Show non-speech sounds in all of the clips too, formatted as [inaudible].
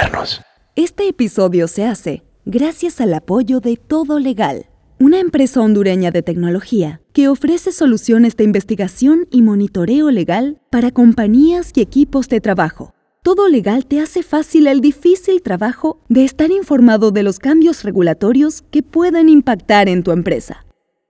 modernos. Este episodio se hace gracias al apoyo de Todo Legal, una empresa hondureña de tecnología que ofrece soluciones de investigación y monitoreo legal para compañías y equipos de trabajo. Todo Legal te hace fácil el difícil trabajo de estar informado de los cambios regulatorios que pueden impactar en tu empresa.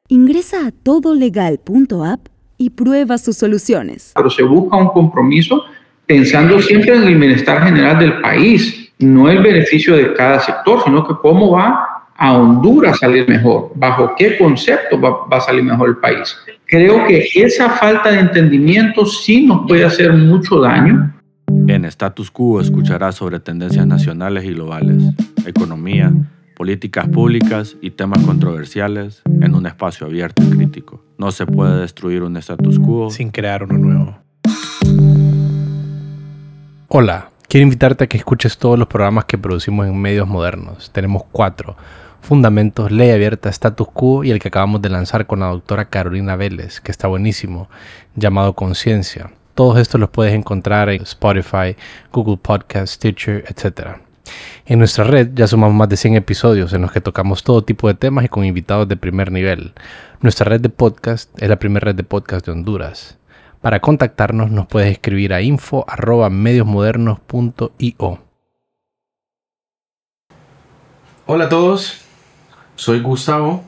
Ingresa a todolegal.app y prueba sus soluciones. Pero se busca un compromiso pensando siempre en el bienestar general del país, no el beneficio de cada sector, sino que cómo va a Honduras salir mejor, bajo qué concepto va, va, a salir mejor el país. Creo que esa falta de entendimiento sí nos puede hacer mucho daño. En Status Quo escucharás sobre tendencias nacionales y globales, economía, políticas públicas y temas controversiales en un espacio abierto y crítico. No se puede destruir un status quo sin crear uno nuevo. Hola, quiero invitarte a que escuches todos los programas que producimos en medios modernos. Tenemos cuatro. Fundamentos, Ley Abierta, Status Quo y el que acabamos de lanzar con la doctora Carolina Vélez, que está buenísimo, llamado Conciencia. Todos estos los puedes encontrar en Spotify, Google Podcast, Stitcher, etc. En nuestra red ya sumamos más de 100 episodios en los que tocamos todo tipo de temas y con invitados de primer nivel. Nuestra red de podcast es la primera red de podcast de Honduras. Para contactarnos nos puedes escribir a info.mediosmodernos.io. Hola a todos, soy Gustavo,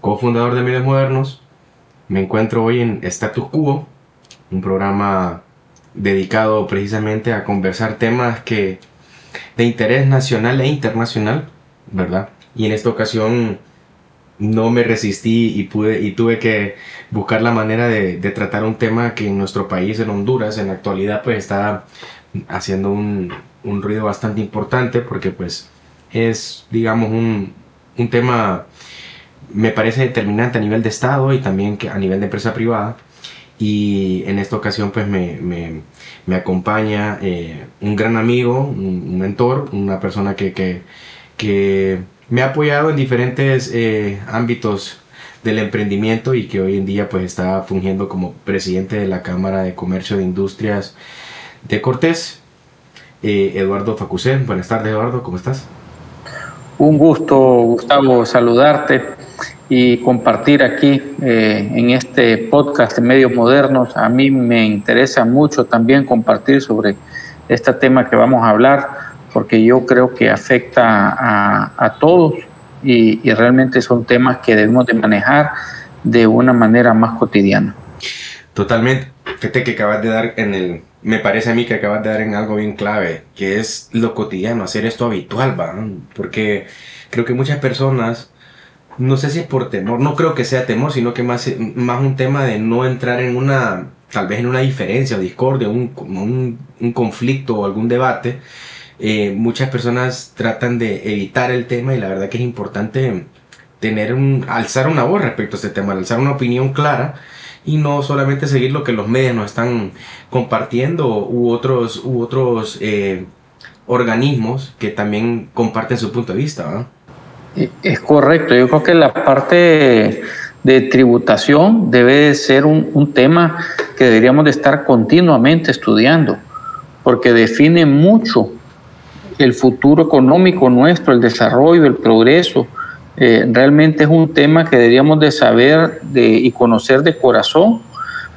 cofundador de Medios Modernos. Me encuentro hoy en Status Quo, un programa dedicado precisamente a conversar temas que de interés nacional e internacional, ¿verdad? Y en esta ocasión no me resistí y pude y tuve que buscar la manera de, tratar un tema que en nuestro país, en Honduras, en la actualidad, pues está haciendo un, ruido bastante importante porque pues es, digamos, un, tema, me parece determinante a nivel de Estado y también a nivel de empresa privada. Y en esta ocasión pues me, me, acompaña eh, un gran amigo, un, mentor, una persona que, que, que me ha apoyado en diferentes eh, ámbitos del emprendimiento y que hoy en día pues está fungiendo como presidente de la Cámara de Comercio de Industrias de Cortés. Eh, Eduardo Facusé, buenas tardes Eduardo, ¿cómo estás? Un gusto Gustavo saludarte y compartir aquí eh, en este podcast de medios modernos. A mí me interesa mucho también compartir sobre este tema que vamos a hablar porque yo creo que afecta a, todos y, realmente son temas que debemos de manejar de una manera más cotidiana. Totalmente. Fíjate que acabas de dar en el, me parece a mí que acabas de dar en algo bien clave, que es lo cotidiano, hacer esto habitual, ¿va? Porque creo que muchas personas, no sé si es por temor, no creo que sea temor, sino que más, más un tema de no entrar en una, tal vez en una diferencia o discordia, un, un, un conflicto o algún debate, eh, muchas personas tratan de evitar el tema y la verdad que es importante tener un, alzar una voz respecto a este tema, alzar una opinión clara y no solamente seguir lo que los medios nos están compartiendo u otros, u otros eh, organismos que también comparten su punto de vista. Es correcto, yo creo que la parte de tributación debe ser un, un tema que deberíamos de estar continuamente estudiando, porque define mucho el futuro económico nuestro, el desarrollo, el progreso, eh, realmente es un tema que deberíamos de saber y conocer de corazón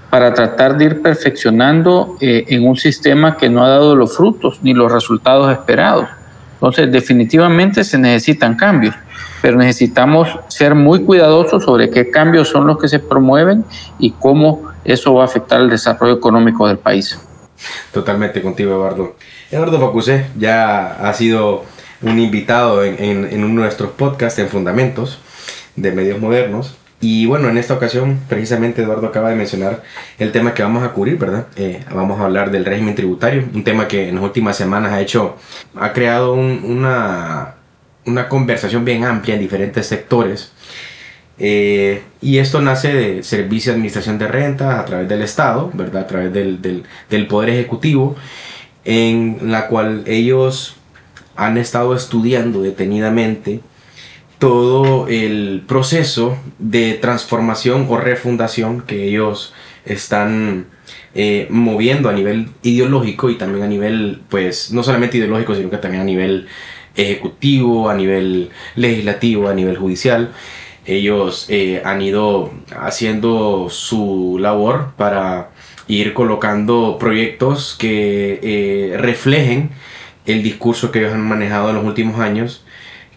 para tratar de ir perfeccionando eh, en un sistema que no ha dado los frutos ni los resultados esperados. Entonces, definitivamente se necesitan cambios, pero necesitamos ser muy cuidadosos sobre qué cambios son los que se promueven y cómo eso va a afectar el desarrollo económico del país. Totalmente contigo, Eduardo. Eduardo Facusé ya ha sido un invitado en, uno de nuestros podcasts en Fundamentos de Medios Modernos. Y bueno, en esta ocasión, precisamente Eduardo acaba de mencionar el tema que vamos a cubrir, ¿verdad? Eh, vamos a hablar del régimen tributario, un tema que en las últimas semanas ha hecho, ha creado una, una conversación bien amplia en diferentes sectores. Eh, y esto nace de Servicio de Administración de Renta a través del Estado, ¿verdad? A través del, del Poder Ejecutivo en la cual ellos han estado estudiando detenidamente todo el proceso de transformación o refundación que ellos están eh, moviendo a nivel ideológico y también a nivel, pues, no solamente ideológico, sino que también a nivel ejecutivo, a nivel legislativo, a nivel judicial. Ellos eh, han ido haciendo su labor para ir colocando proyectos que eh, reflejen el discurso que ellos han manejado en los últimos años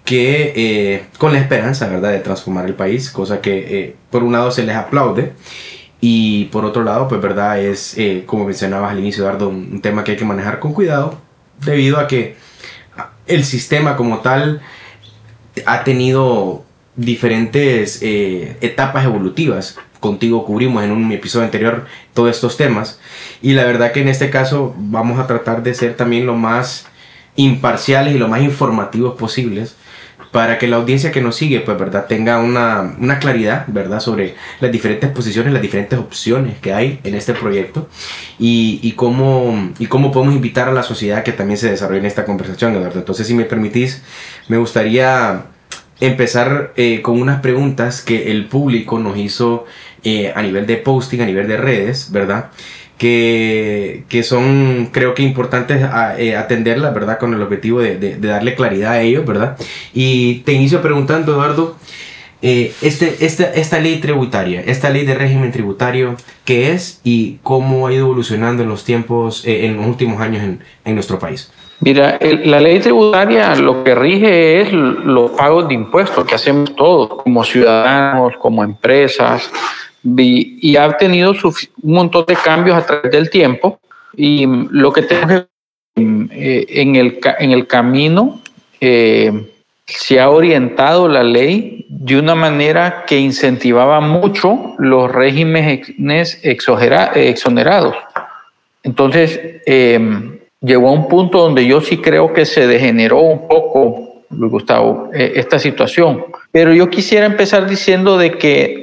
que eh, con la esperanza ¿verdad? de transformar el país, cosa que por un lado se les aplaude y por otro lado, pues verdad, es como mencionabas al inicio, Eduardo, un tema que hay que manejar con cuidado debido a que el sistema como tal ha tenido diferentes eh, etapas evolutivas. Contigo cubrimos en un episodio anterior todos estos temas. Y la verdad que en este caso vamos a tratar de ser también lo más imparciales y lo más informativos posibles para que la audiencia que nos sigue, pues, ¿verdad?, tenga una, una, claridad, ¿verdad?, sobre las diferentes posiciones, las diferentes opciones que hay en este proyecto y, y, cómo, y cómo podemos invitar a la sociedad que también se desarrolle en esta conversación, Eduardo. Entonces, si me permitís, me gustaría empezar eh, con unas preguntas que el público nos hizo eh, a nivel de posting, a nivel de redes, ¿verdad? Que, que son, creo que importantes eh, atenderlas, ¿verdad? Con el objetivo de, de, darle claridad a ellos, ¿verdad? Y te inicio preguntando, Eduardo, este, esta, esta ley tributaria, esta ley de régimen tributario, ¿qué es y cómo ha ido evolucionando en los tiempos, en los últimos años en, en nuestro país? Mira, la ley tributaria lo que rige es los pagos de impuestos que hacemos todos, como ciudadanos, como empresas, y, ha tenido un montón de cambios a través del tiempo. Y lo que tenemos que eh, en, el, en el camino eh, se ha orientado la ley de una manera que incentivaba mucho los regímenes exonerados. Entonces, eh, llegó a un punto donde yo sí creo que se degeneró un poco, Gustavo, eh, esta situación. Pero yo quisiera empezar diciendo de que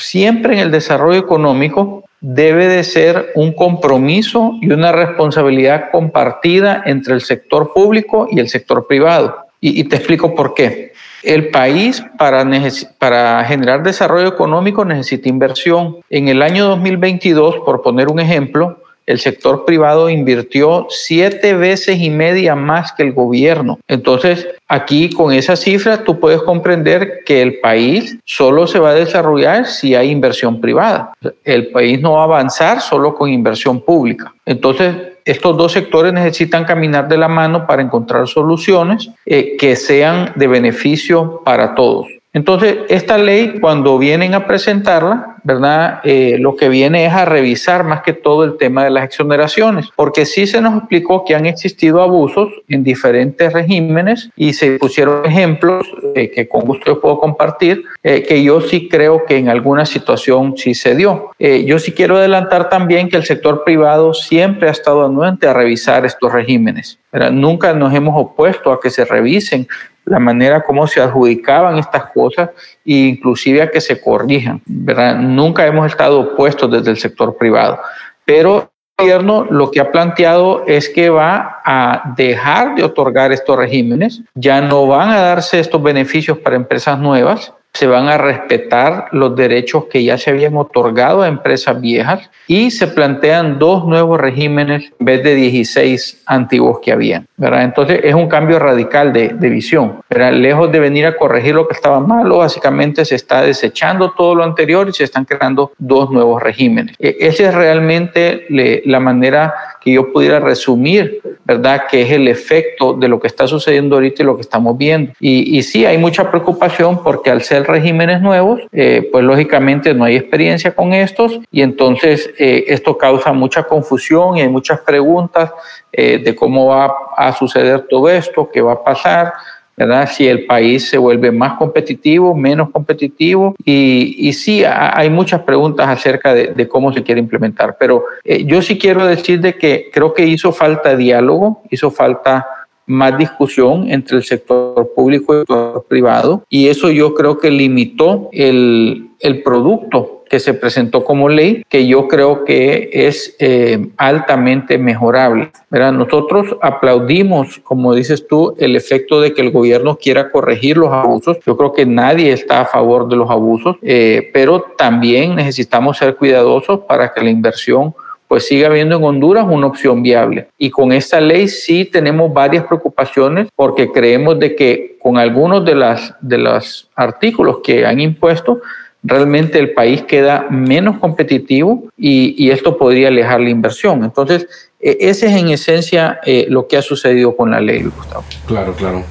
siempre en el desarrollo económico debe de ser un compromiso y una responsabilidad compartida entre el sector público y el sector privado. Y, te explico por qué. El país para, generar desarrollo económico necesita inversión. En el año 2022, por poner un ejemplo, el sector privado invirtió siete veces y media más que el gobierno. Entonces, aquí con esa cifra tú puedes comprender que el país solo se va a desarrollar si hay inversión privada. El país no va a avanzar solo con inversión pública. Entonces, estos dos sectores necesitan caminar de la mano para encontrar soluciones eh, que sean de beneficio para todos. Entonces, esta ley, cuando vienen a presentarla, ¿verdad? Eh, lo que viene es a revisar más que todo el tema de las exoneraciones, porque sí se nos explicó que han existido abusos en diferentes regímenes y se pusieron ejemplos eh, que con gusto yo puedo compartir, eh, que yo sí creo que en alguna situación sí se dio. yo sí quiero adelantar también que el sector privado siempre ha estado anuente a revisar estos regímenes. Nunca nos hemos opuesto a que se revisen la manera como se adjudicaban estas cosas e inclusive a que se corrijan. ¿verdad? Nunca hemos estado opuestos desde el sector privado, pero el gobierno lo que ha planteado es que va a dejar de otorgar estos regímenes, ya no van a darse estos beneficios para empresas nuevas, se van a respetar los derechos que ya se habían otorgado a empresas viejas y se plantean dos nuevos regímenes en vez de 16 antiguos que habían. ¿verdad? Entonces es un cambio radical de, de visión. ¿verdad? Lejos de venir a corregir lo que estaba malo, básicamente se está desechando todo lo anterior y se están creando dos nuevos regímenes. E, esa es realmente la manera que yo pudiera resumir, ¿verdad? Que es el efecto de lo que está sucediendo ahorita y lo que estamos viendo. Y, y sí, hay mucha preocupación porque al ser regímenes nuevos, eh, pues lógicamente no hay experiencia con estos y entonces eh, esto causa mucha confusión y hay muchas preguntas eh, de cómo va a suceder todo esto, qué va a pasar. ¿Verdad? Si el país se vuelve más competitivo, menos competitivo. Y, y sí, hay muchas preguntas acerca de, cómo se quiere implementar. Pero eh, yo sí quiero decir de que creo que hizo falta diálogo, hizo falta más discusión entre el sector público y el sector privado. Y eso yo creo que limitó el, el producto que se presentó como ley, que yo creo que es eh, altamente mejorable. ¿verdad? Nosotros aplaudimos, como dices tú, el efecto de que el gobierno quiera corregir los abusos. Yo creo que nadie está a favor de los abusos, eh, pero también necesitamos ser cuidadosos para que la inversión pues sigue habiendo en Honduras una opción viable. Y con esta ley sí tenemos varias preocupaciones porque creemos de que con algunos de, las, de los artículos que han impuesto, realmente el país queda menos competitivo y, esto podría alejar la inversión. Entonces, e, ese es en esencia eh, lo que ha sucedido con la ley, Gustavo. Claro, claro.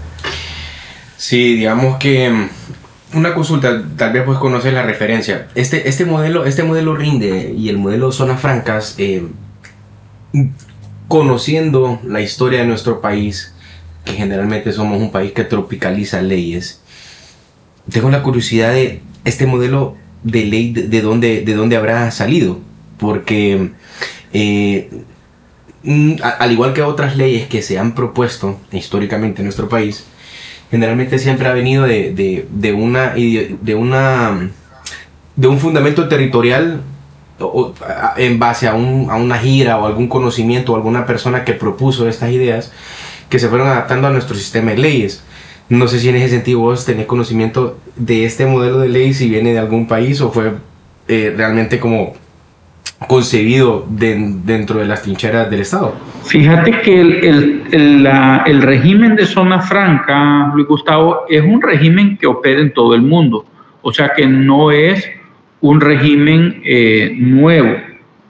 Sí, digamos que mm, una consulta, tal vez puedes conocer la referencia. Este, este, modelo, este modelo rinde y el modelo zonas francas, eh, conociendo la historia de nuestro país, que generalmente somos un país que tropicaliza leyes, tengo la curiosidad de este modelo de ley de, dónde, de dónde habrá salido, porque eh, al igual que otras leyes que se han propuesto históricamente en nuestro país, generalmente siempre ha venido de, de, una, de, una, de un fundamento territorial en base a, un, a, una gira o algún conocimiento o alguna persona que propuso estas ideas que se fueron adaptando a nuestro sistema de leyes. No sé si en ese sentido vos tenés conocimiento de este modelo de ley, si viene de algún país o fue eh, realmente como concebido dentro de las trincheras del Estado. Fíjate que el, el, el, régimen de zona franca, Luis Gustavo, es un régimen que opera en todo el mundo. O sea que no es un régimen eh, nuevo.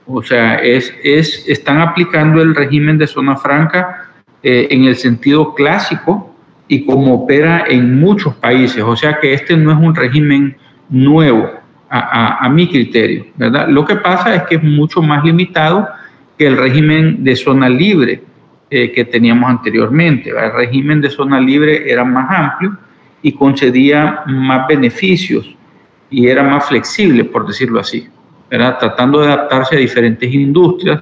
O sea, es, es, están aplicando el régimen de zona franca eh, en el sentido clásico y como opera en muchos países. O sea que este no es un régimen nuevo a, mi criterio, ¿verdad? Lo que pasa es que es mucho más limitado que el régimen de zona libre eh, que teníamos anteriormente. El régimen de zona libre era más amplio y concedía más beneficios y era más flexible, por decirlo así, ¿verdad? tratando de adaptarse a diferentes industrias,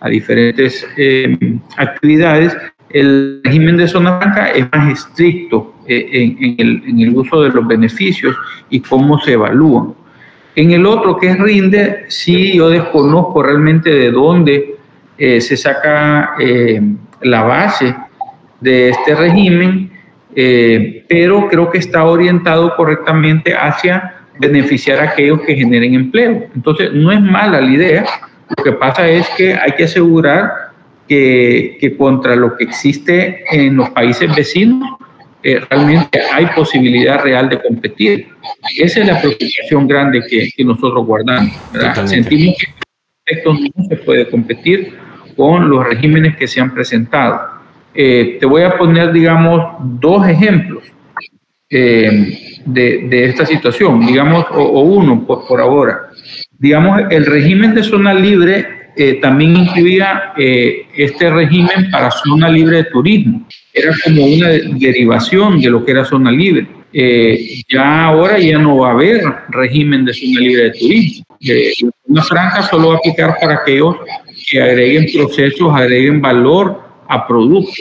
a diferentes eh, actividades. El régimen de zona franca es más estricto eh, en, el, uso de los beneficios y cómo se evalúan. En el otro, que es Rinde, sí yo desconozco realmente de dónde eh, se saca eh, la base de este régimen, pero creo que está orientado correctamente hacia beneficiar a aquellos que generen empleo. Entonces, no es mala la idea, lo que pasa es que hay que asegurar que, que contra lo que existe en los países vecinos, eh, realmente hay posibilidad real de competir. Esa es la preocupación grande que, que nosotros guardamos. Sentimos que no se puede competir con los regímenes que se han presentado. Eh, te voy a poner, digamos, dos ejemplos eh, de, de, esta situación, digamos, o, uno por, por, ahora. Digamos, el régimen de zona libre también incluía este régimen para zona libre de turismo era como una derivación de lo que era zona libre. Eh, ya ahora ya no va a haber régimen de zona libre de turismo. Eh, una franca solo va a aplicar para aquellos que agreguen procesos, agreguen valor a productos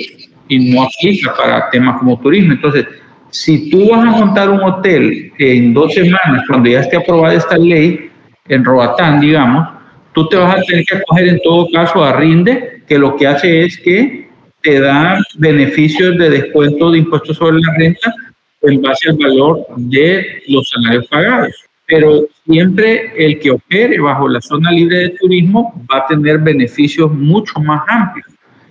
y no aplica para temas como turismo. Entonces, si tú vas a montar un hotel en dos semanas, cuando ya esté aprobada esta ley, en Roatán, digamos, tú te vas a tener que acoger en todo caso a RINDE, que lo que hace es que te da beneficios de descuento de impuestos sobre la renta en base al valor de los salarios pagados. Pero siempre el que opere bajo la zona libre de turismo va a tener beneficios mucho más amplios.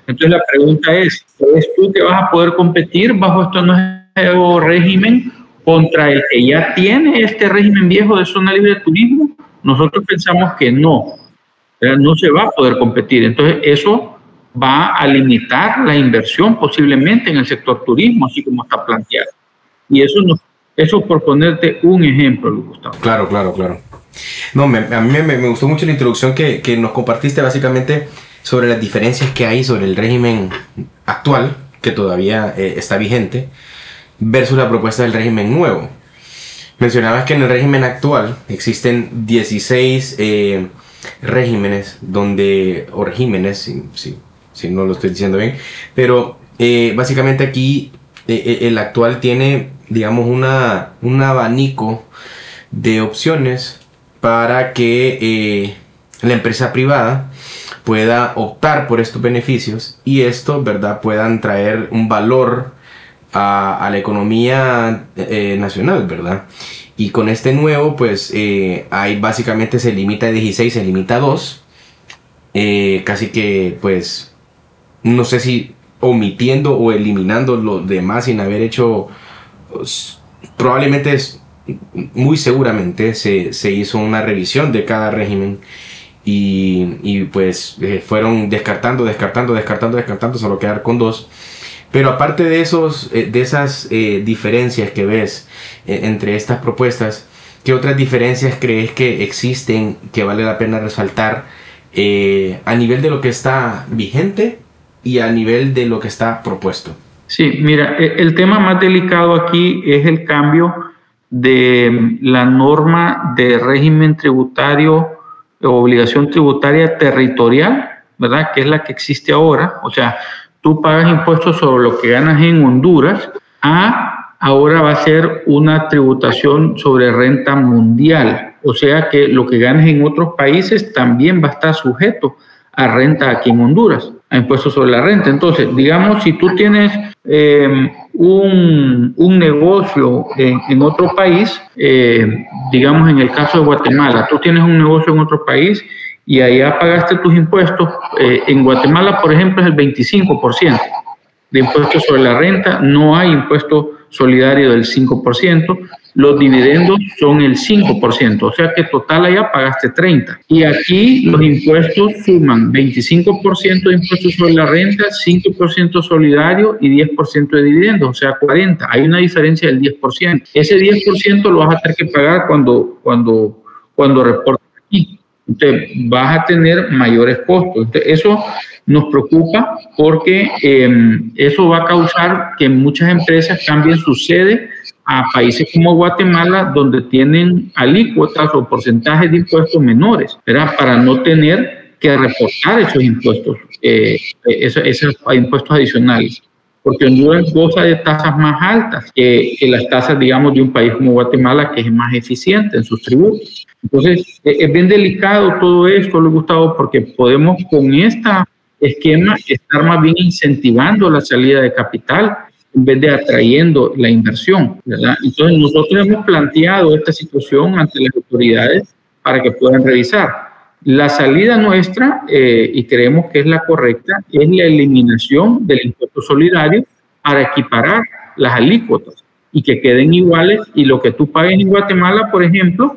Entonces la pregunta es, ¿es tú que vas a poder competir bajo este nuevo régimen contra el que ya tiene este régimen viejo de zona libre de turismo? Nosotros pensamos que no, no se va a poder competir. Entonces eso va a limitar la inversión posiblemente en el sector turismo, así como está planteado. Y eso, no, eso por ponerte un ejemplo, Gustavo. Claro, claro, claro. No, a mí me, gustó mucho la introducción que, que, nos compartiste básicamente sobre las diferencias que hay sobre el régimen actual, que todavía eh, está vigente, versus la propuesta del régimen nuevo. Mencionabas que en el régimen actual existen 16 eh, regímenes donde, o regímenes, sí, sí, si no lo estoy diciendo bien. Pero eh, básicamente aquí eh, eh, el actual tiene, digamos, una, un abanico de opciones para que la empresa privada pueda optar por estos beneficios y esto, ¿verdad?, puedan traer un valor a la economía nacional, ¿verdad? Y con este nuevo, pues, hay básicamente se limita a 16, se limita a 2 eh, casi que pues no sé si omitiendo o eliminando lo demás sin haber hecho probablemente muy seguramente se, se, hizo una revisión de cada régimen y, y pues eh, fueron descartando, descartando, descartando, descartando, solo quedar con dos. Pero aparte de, esos, eh, de esas eh, diferencias que ves entre estas propuestas, ¿qué otras diferencias crees que existen que vale la pena resaltar a nivel de lo que está vigente y a nivel de lo que está propuesto? Sí, mira, e, el tema más delicado aquí es el cambio de la norma de régimen tributario obligación tributaria territorial, ¿verdad? Que es la que existe ahora. O sea, tú pagas impuestos sobre lo que ganas en Honduras, a ahora va a ser una tributación sobre renta mundial. O sea que lo que ganas en otros países también va a estar sujeto a renta aquí en Honduras a impuestos sobre la renta. Entonces, digamos, si tú tienes em, un, un, negocio en, otro país, eh, digamos en el caso de Guatemala, tú tienes un negocio en otro país y allá pagaste tus impuestos, eh, en Guatemala, por ejemplo, es el 25% de impuestos sobre la renta, no hay impuesto solidario del 5%, los dividendos son el 5%, o sea que total allá pagaste 30%. Y aquí los impuestos suman 25% de impuestos sobre la renta, 5% solidario y 10% de dividendos, o sea 40%. Hay una diferencia del 10%. Ese 10% lo vas a tener que pagar cuando, cuando, cuando reportes aquí. Entonces vas a tener mayores costos. eso nos preocupa porque em, eso va a causar que muchas empresas cambien su sede a países como Guatemala, donde tienen alícuotas o porcentajes de impuestos menores, ¿verdad? Para no tener que reportar esos impuestos, eh, esos, esos, impuestos adicionales. Porque Honduras goza de tasas más altas que, que, las tasas, digamos, de un país como Guatemala, que es más eficiente en sus tributos. Entonces, e, es bien delicado todo esto, lo Gustavo, porque podemos con este esquema estar más bien incentivando la salida de capital en vez de atrayendo la inversión, ¿verdad? Entonces nosotros hemos planteado esta situación ante las autoridades para que puedan revisar. La salida nuestra, eh, y creemos que es la correcta, es la eliminación del impuesto solidario para equiparar las alícuotas y que queden iguales y lo que tú pagues en Guatemala, por ejemplo,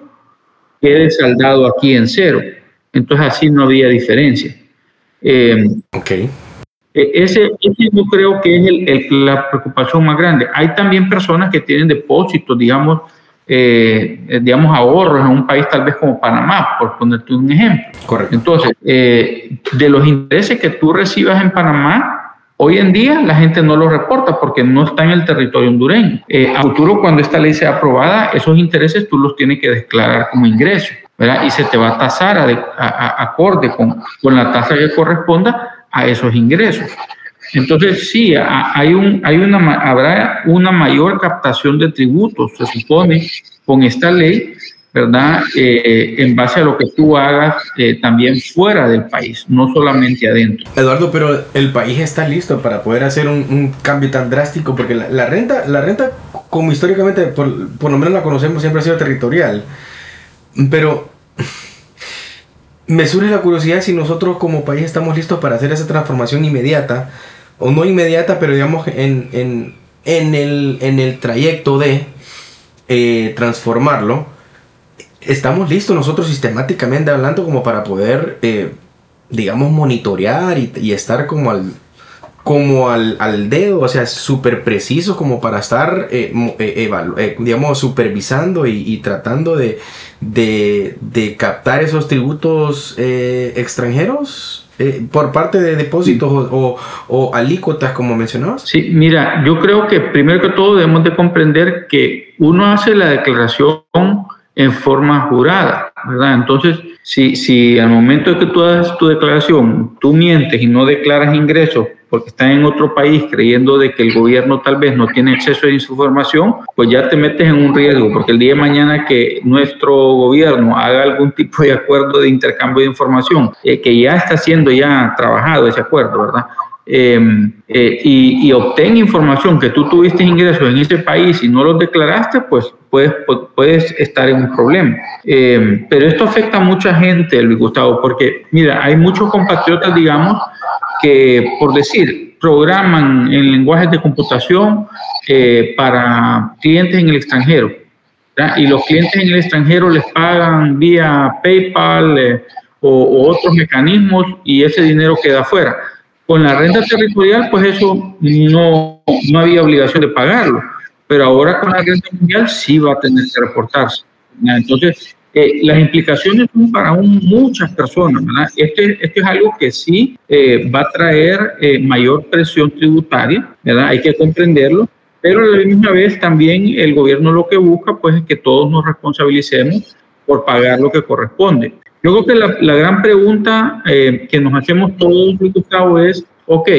quede saldado aquí en cero. Entonces así no había diferencia. Eh, ok. E, ese, ese, yo creo que es el, la preocupación más grande. Hay también personas que tienen depósitos, digamos, eh, digamos, ahorros en un país tal vez como Panamá, por ponerte un ejemplo. Correcto. Entonces, eh, de los intereses que tú recibas en Panamá, hoy en día la gente no los reporta porque no está en el territorio hondureño. Eh, a futuro, cuando esta ley sea aprobada, esos intereses tú los tienes que declarar como ingreso, ¿verdad? Y se te va a tasar acorde con, con la tasa que corresponda a esos ingresos. Entonces, sí, hay un, hay una, habrá una mayor captación de tributos, se supone, con esta ley, ¿verdad? Eh, en base a lo que tú hagas eh, también fuera del país, no solamente adentro. Eduardo, pero el país está listo para poder hacer un, cambio tan drástico, porque la, renta, la renta, como históricamente, por, por lo menos la conocemos, siempre ha sido territorial. Pero me surge la curiosidad si nosotros como país estamos listos para hacer esa transformación inmediata, o no inmediata, pero digamos en, en, en, el, en el trayecto de eh, transformarlo. Estamos listos nosotros sistemáticamente hablando como para poder, eh, digamos, monitorear y, y, estar como al, como al, al dedo, o sea, súper preciso como para estar, eh, eh, digamos, supervisando y, y tratando de, de, de captar esos tributos extranjeros por parte de depósitos o, o, alícuotas, como mencionabas? Sí, mira, yo creo que primero que todo debemos de comprender que uno hace la declaración en forma jurada, ¿verdad? Entonces, si, si al momento de que tú haces tu declaración, tú mientes y no declaras ingresos porque están en otro país creyendo de que el gobierno tal vez no tiene acceso a esa información, pues ya te metes en un riesgo, porque el día de mañana que nuestro gobierno haga algún tipo de acuerdo de intercambio de información, eh, que ya está siendo ya trabajado ese acuerdo, ¿verdad? Em, eh, y, obtén información que tú tuviste ingresos en ese país y no los declaraste, pues puedes, puedes estar en un problema. Em, pero esto afecta a mucha gente, Luis Gustavo, porque mira, hay muchos compatriotas, digamos, que por decir, programan en lenguajes de computación eh, para clientes en el extranjero. Y los clientes en el extranjero les pagan vía PayPal eh, o, otros mecanismos y ese dinero queda afuera. Con la renta territorial, pues eso no, no había obligación de pagarlo, pero ahora con la renta mundial sí va a tener que reportarse. Entonces, eh, las implicaciones son para muchas personas. ¿verdad? Este, esto es algo que sí eh, va a traer eh, mayor presión tributaria, hay que comprenderlo, pero a la misma vez también el gobierno lo que busca pues, es que todos nos responsabilicemos por pagar lo que corresponde. Yo creo que la, la gran pregunta que nos hacemos todos, Gustavo, es, ok,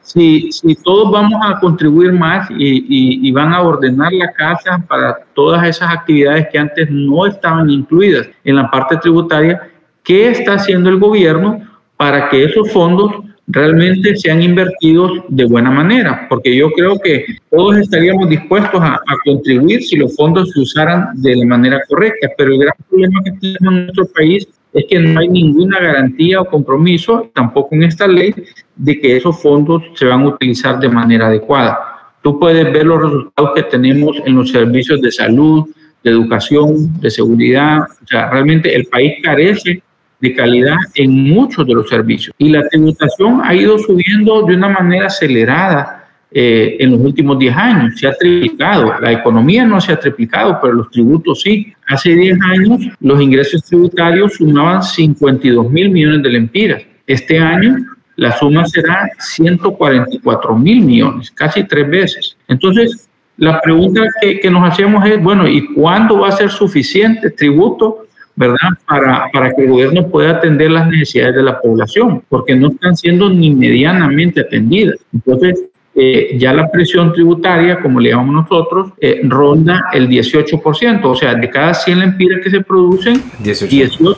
si, si todos vamos a contribuir más y, y, van a ordenar la casa para todas esas actividades que antes no estaban incluidas en la parte tributaria, ¿qué está haciendo el gobierno para que esos fondos realmente sean invertidos de buena manera? Porque yo creo que todos estaríamos dispuestos a, a contribuir si los fondos se usaran de la manera correcta, pero el gran problema que tenemos en nuestro país es que no hay ninguna garantía o compromiso, tampoco en esta ley, de que esos fondos se van a utilizar de manera adecuada. Tú puedes ver los resultados que tenemos en los servicios de salud, de educación, de seguridad. O sea, realmente el país carece de calidad en muchos de los servicios. Y la tributación ha ido subiendo de una manera acelerada eh, en los últimos 10 años. Se ha triplicado. La economía no se ha triplicado, pero los tributos sí. Hace 10 años los ingresos tributarios sumaban 52 mil millones de lempiras. Este año la suma será 144 mil millones, casi tres veces. Entonces, la pregunta que, que, nos hacemos es, bueno, ¿y cuándo va a ser suficiente tributo, verdad, para, para que el gobierno pueda atender las necesidades de la población? Porque no están siendo ni medianamente atendidas. Entonces, eh, ya la presión tributaria, como le llamamos nosotros, eh, ronda el 18%, o sea, de cada 100 lempiras que se producen, 18,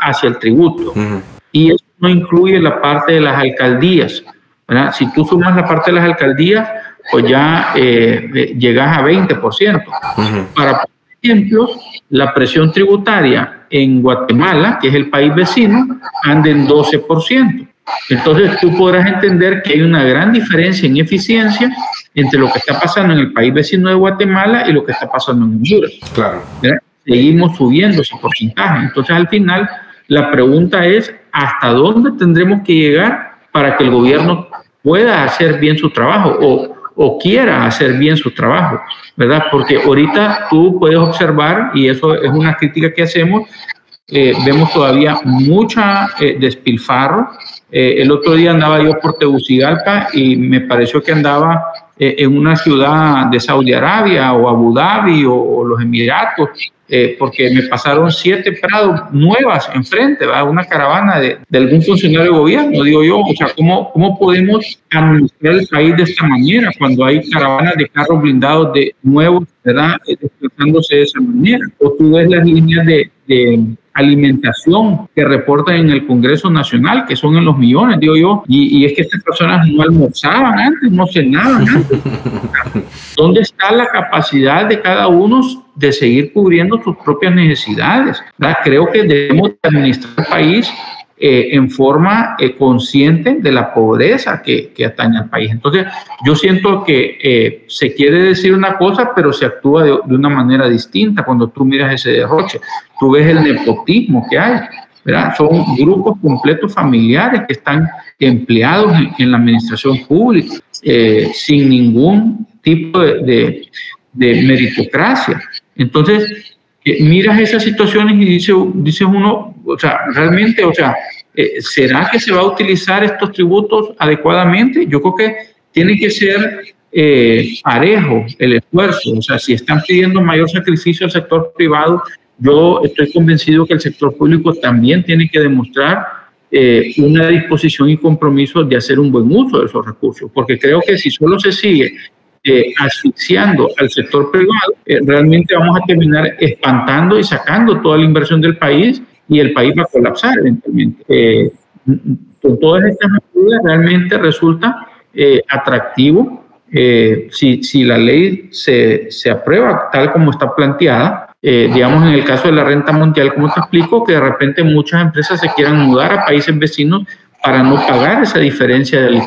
hacia el tributo. Y eso no incluye la parte de las alcaldías. Si tú sumas la parte de las alcaldías, pues ya eh, llegas a 20%. Para ejemplo, la presión tributaria en Guatemala, que es el país vecino, anda en 12%. Entonces tú podrás entender que hay una gran diferencia en eficiencia entre lo que está pasando en el país vecino de Guatemala y lo que está pasando en Honduras. Claro. Seguimos subiendo ese porcentaje. Entonces al final la pregunta es hasta dónde tendremos que llegar para que el gobierno pueda hacer bien su trabajo o, o quiera hacer bien su trabajo, ¿verdad? Porque ahorita tú puedes observar, y eso es una crítica que hacemos, eh, vemos todavía mucha eh, despilfarro eh, el otro día andaba yo por Tegucigalpa y me pareció que andaba eh, en una ciudad de Saudi Arabia o Abu Dhabi o, los Emiratos, eh, porque me pasaron siete prados nuevas enfrente, ¿verdad? una caravana de, algún funcionario de gobierno, digo yo, o sea, ¿cómo, cómo podemos administrar el país de esta manera cuando hay caravanas de carros blindados de nuevos, ¿verdad? desplazándose de esa manera? O tú ves las líneas de alimentación que reportan en el Congreso Nacional, que son en los millones, digo yo, y, es que estas personas no almorzaban antes, no cenaban antes. [laughs] ¿Dónde está la capacidad de cada uno de seguir cubriendo sus propias necesidades? Creo que debemos administrar el país eh, en forma eh, consciente de la pobreza que, que, atañe al país. Entonces, yo siento que eh, se quiere decir una cosa, pero se actúa de, una manera distinta cuando tú miras ese derroche. Tú ves el nepotismo que hay. ¿verdad? Son grupos completos familiares que están empleados en, la administración pública sin ningún tipo de, meritocracia. Entonces, miras esas situaciones y dice, dice uno, o sea, realmente, o sea, eh, ¿será que se va a utilizar estos tributos adecuadamente? Yo creo que tiene que ser eh, parejo el esfuerzo. O sea, si están pidiendo mayor sacrificio al sector privado, yo estoy convencido que el sector público también tiene que demostrar eh, una disposición y compromiso de hacer un buen uso de esos recursos, porque creo que si solo se sigue asfixiando al sector privado, realmente vamos a terminar espantando y sacando toda la inversión del país y el país va a colapsar eventualmente. Eh, con todas estas medidas realmente resulta eh, atractivo eh, si, si, la ley se, se, aprueba tal como está planteada, eh, digamos en el caso de la renta mundial, como te explico, que de repente muchas empresas se quieran mudar a países vecinos para no pagar esa diferencia de,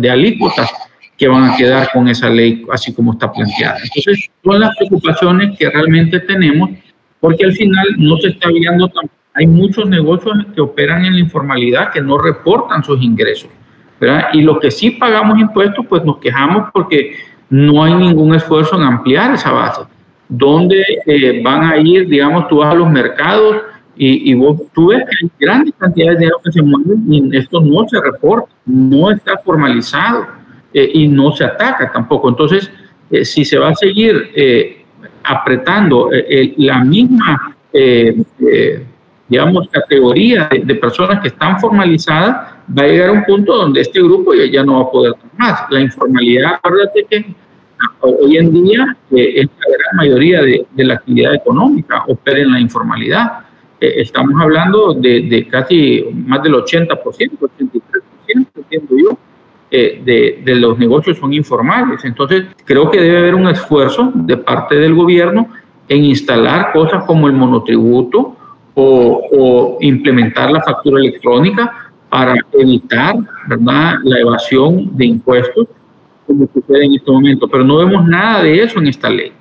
de alícuotas que van a quedar con esa ley así como está planteada. Entonces, son las preocupaciones que realmente tenemos, porque al final no se está viendo, hay muchos negocios que operan en la informalidad que no reportan sus ingresos. Y lo que sí pagamos impuestos, pues nos quejamos porque no hay ningún esfuerzo en ampliar esa base. ¿Dónde eh, van a ir, digamos, tú vas a los mercados y, vos, tú ves que hay grandes cantidades de dinero que se mueven y esto no se reporta, no está formalizado eh, y no se ataca tampoco. Entonces, eh, si se va a seguir apretando la misma digamos, categoría de, personas que están formalizadas, va a llegar a un punto donde este grupo ya, no va a poder más. La informalidad, acuérdate que hoy en día eh, es la gran mayoría de, la actividad económica opera en la informalidad. Eh, estamos hablando de, casi más del 80%, 83%, entiendo yo, eh, de, de los negocios son informales. Entonces, creo que debe haber un esfuerzo de parte del gobierno en instalar cosas como el monotributo, o, implementar la factura electrónica para evitar ¿verdad? la evasión de impuestos como sucede en este momento. Pero no vemos nada de eso en esta ley.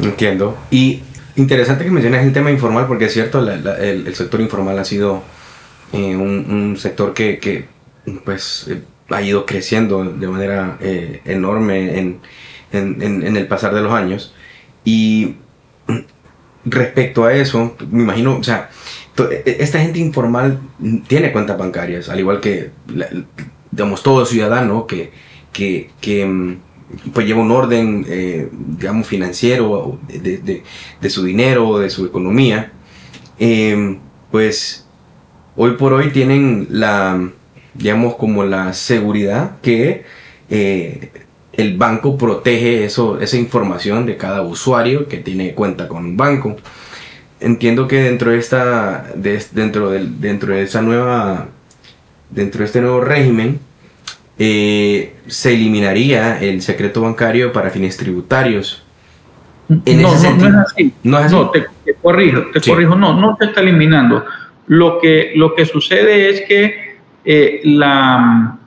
Entiendo. Y interesante que menciones el tema informal, porque es cierto, el, sector informal ha sido eh, un, sector que, que pues, eh, ha ido creciendo de manera eh, enorme en, en, en, el pasar de los años. Y respecto a eso, me imagino, o sea, e, e, esta gente informal tiene cuentas bancarias, al igual que, digamos, todo ciudadano que, que, que mm, pues lleva un orden, eh, digamos, financiero de, de, su dinero, de su economía, em, pues hoy por hoy tienen la, digamos, como la seguridad que eh, el banco protege eso, esa información de cada usuario que tiene cuenta con un banco. Entiendo que dentro de esta, dentro, del, dentro de esa nueva, dentro de este nuevo régimen, eh, se eliminaría el secreto bancario para fines tributarios. En no, ese no, no, es así. No es así. No, te, corrijo, te corrijo, no, no se está eliminando. Lo que, lo que sucede es que eh, la,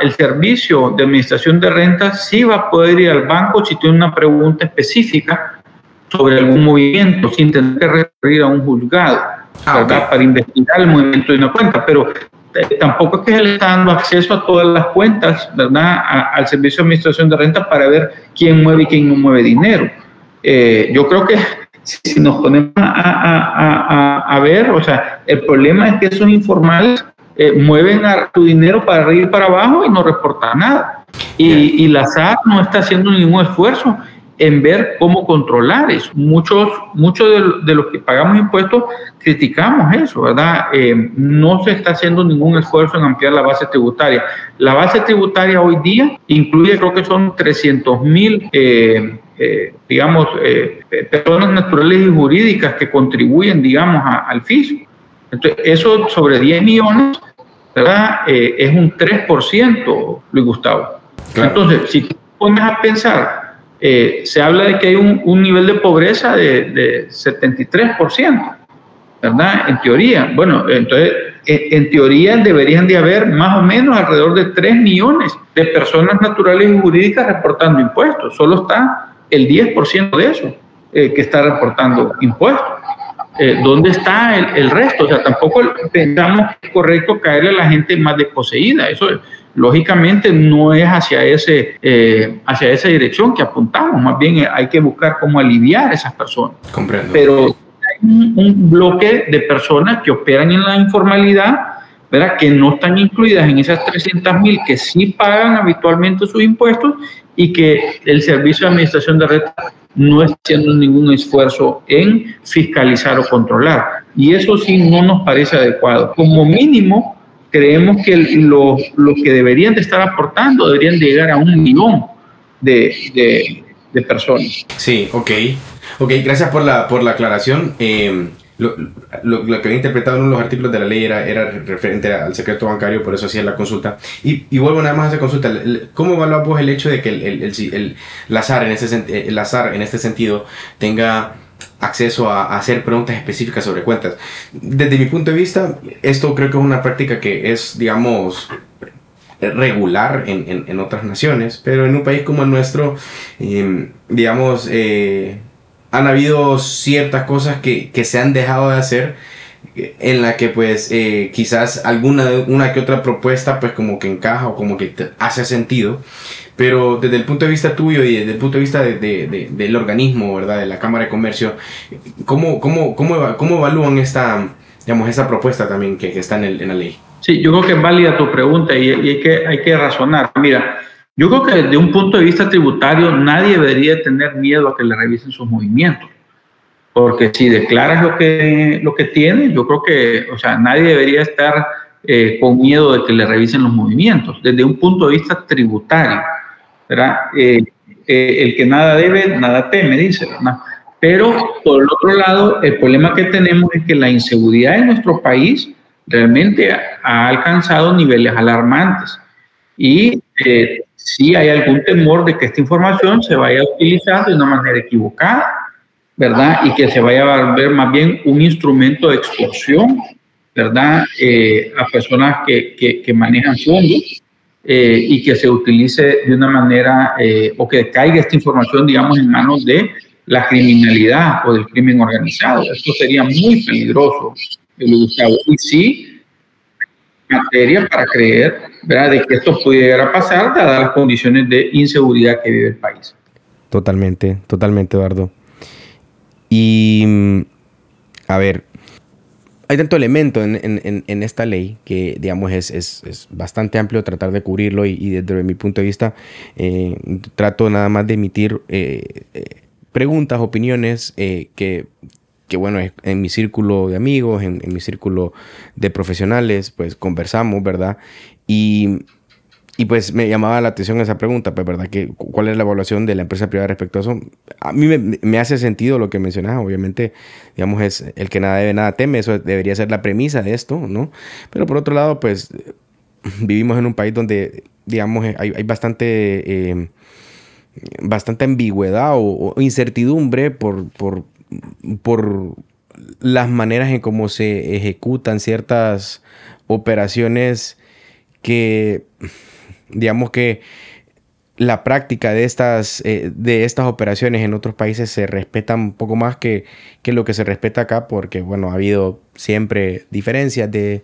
el servicio de administración de rentas sí va a poder ir al banco si tiene una pregunta específica sobre algún movimiento sin tener que recurrir a un juzgado ah, para investigar el movimiento de una cuenta. Pero eh, tampoco es que se le está dando acceso a todas las cuentas, ¿verdad? al servicio de administración de rentas para ver quién mueve y quién no mueve dinero. Eh, yo creo que si nos ponemos a, a, a, a, ver, o sea, el problema es que esos informales eh, mueven a tu dinero para y para abajo y no reportan nada. Y, y, la SAT no está haciendo ningún esfuerzo en ver cómo controlar eso. Muchos, muchos de, los que pagamos impuestos criticamos eso, ¿verdad? Eh, no se está haciendo ningún esfuerzo en ampliar la base tributaria. La base tributaria hoy día incluye, creo que son 300 mil, eh, digamos, personas naturales y jurídicas que contribuyen, digamos, al fisco. Entonces, eso sobre 10 millones, ¿verdad? Eh, es un 3%, Luis Gustavo. Entonces, si tú pones a pensar, eh, se habla de que hay un, nivel de pobreza de, de, 73%, ¿verdad? En teoría. Bueno, entonces, en, teoría deberían de haber más o menos alrededor de 3 millones de personas naturales y jurídicas reportando impuestos. Solo está el 10% de eso eh, que está reportando impuestos. Eh, ¿dónde está el, resto? O sea, tampoco pensamos que es correcto caerle a la gente más desposeída. Eso, lógicamente, no es hacia, ese, eh, hacia esa dirección que apuntamos. Más bien hay que buscar cómo aliviar a esas personas. Comprendo. Pero hay un, bloque de personas que operan en la informalidad, ¿verdad? que no están incluidas en esas 300 mil que sí pagan habitualmente sus impuestos y que el Servicio de Administración de Red no está haciendo ningún esfuerzo en fiscalizar o controlar. Y eso sí no nos parece adecuado. Como mínimo, creemos que lo, que deberían de estar aportando deberían llegar a un millón de, personas. Sí, ok. Ok, gracias por la, por la aclaración. Eh, lo, lo, que había interpretado en uno de los artículos de la ley era, era referente al secreto bancario, por eso hacía la consulta. Y, y vuelvo nada más a esa consulta. ¿Cómo evaluas vos el hecho de que el, el, el, el azar, en ese, el azar en este sentido tenga acceso a, hacer preguntas específicas sobre cuentas? Desde mi punto de vista, esto creo que es una práctica que es, digamos, regular en, en, en otras naciones, pero en un país como el nuestro, eh, digamos, eh, han habido ciertas cosas que, que se han dejado de hacer en la que pues eh, quizás alguna una que otra propuesta pues como que encaja o como que hace sentido. Pero desde el punto de vista tuyo y desde el punto de vista de, de, del organismo verdad de la cámara de comercio cómo cómo cómo, cómo evalúan esta digamos esa propuesta también que, que está en, el, en, la ley sí yo creo que es válida tu pregunta y, y hay que hay que razonar. Mira yo creo que desde un punto de vista tributario nadie debería tener miedo a que le revisen sus movimientos. Porque si declaras lo que, lo que tiene, yo creo que, o sea, nadie debería estar eh, con miedo de que le revisen los movimientos. Desde un punto de vista tributario, ¿verdad? Eh, eh, el que nada debe, nada teme, dice, ¿verdad? Pero por el otro lado, el problema que tenemos es que la inseguridad en nuestro país realmente ha alcanzado niveles alarmantes. Y eh, si hay algún temor de que esta información se vaya a utilizar de una manera equivocada, ¿verdad? Y que se vaya a ver más bien un instrumento de extorsión, ¿verdad? Eh, a personas que, que, manejan fondos eh, y que se utilice de una manera eh, o que caiga esta información, digamos, en manos de la criminalidad o del crimen organizado. Esto sería muy peligroso, Gustavo. Y sí, materia para creer ¿verdad? de que esto pudiera pasar dadas las condiciones de inseguridad que vive el país. Totalmente, totalmente, Eduardo. Y, mm, a ver, hay tanto elemento en, en, en, esta ley que, digamos, es, es, es, bastante amplio tratar de cubrirlo y, desde mi punto de vista eh, trato nada más de emitir eh, eh, preguntas, opiniones que que bueno, en mi círculo de amigos, en, mi círculo de profesionales, pues conversamos, ¿verdad? Y, y, pues me llamaba la atención esa pregunta, pues, ¿verdad? Que, ¿Cuál es la evaluación de la empresa privada respecto a eso? A mí me, me hace sentido lo que mencionas, obviamente, digamos, es el que nada debe, nada teme, eso debería ser la premisa de esto, ¿no? Pero por otro lado, pues vivimos en un país donde, digamos, hay, hay bastante... Eh, bastante ambigüedad o, o incertidumbre por, por, por las maneras en cómo se ejecutan ciertas operaciones que, digamos que la práctica de estas, eh, de estas operaciones en otros países se respeta un poco más que, que lo que se respeta acá, porque, bueno, ha habido siempre diferencias de,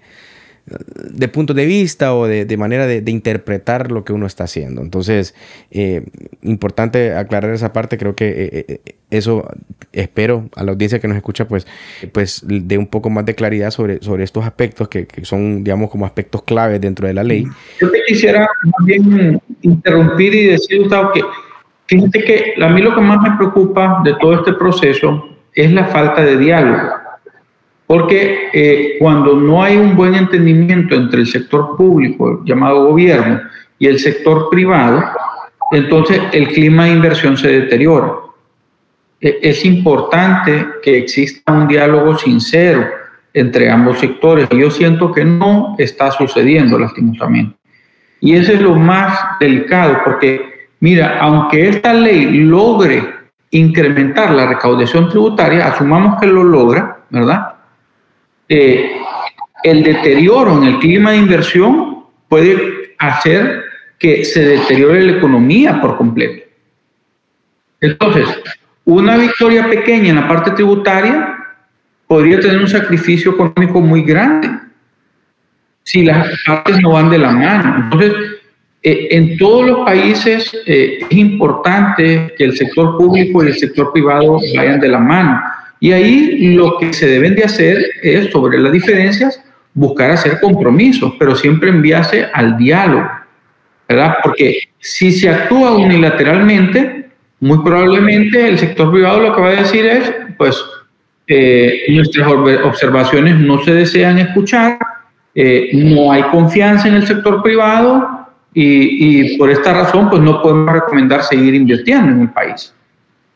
de punto de vista o de, manera de, interpretar lo que uno está haciendo. Entonces, eh, importante aclarar esa parte, creo que eh, eh, eso espero a la audiencia que nos escucha, pues, pues de un poco más de claridad sobre, sobre estos aspectos que, son, digamos, como aspectos claves dentro de la ley. Yo te quisiera también interrumpir y decir, Gustavo, que fíjate que a mí lo que más me preocupa de todo este proceso es la falta de diálogo porque eh, cuando no hay un buen entendimiento entre el sector público, llamado gobierno, y el sector privado, entonces el clima de inversión se deteriora. E, es importante que exista un diálogo sincero entre ambos sectores. Yo siento que no está sucediendo lastimosamente. Y eso es lo más delicado, porque mira, aunque esta ley logre incrementar la recaudación tributaria, asumamos que lo logra, ¿verdad? Eh, el deterioro en el clima de inversión puede hacer que se deteriore la economía por completo. Entonces, una victoria pequeña en la parte tributaria podría tener un sacrificio económico muy grande si las partes no van de la mano. Entonces, eh, en todos los países eh, es importante que el sector público y el sector privado vayan de la mano. Y ahí lo que se deben de hacer es, sobre las diferencias, buscar hacer compromisos, pero siempre enviarse al diálogo, ¿verdad? Porque si se actúa unilateralmente, muy probablemente el sector privado lo que va a decir es, pues, eh, nuestras observaciones no se desean escuchar, eh, no hay confianza en el sector privado y, y por esta razón, pues no podemos recomendar seguir invirtiendo en el país.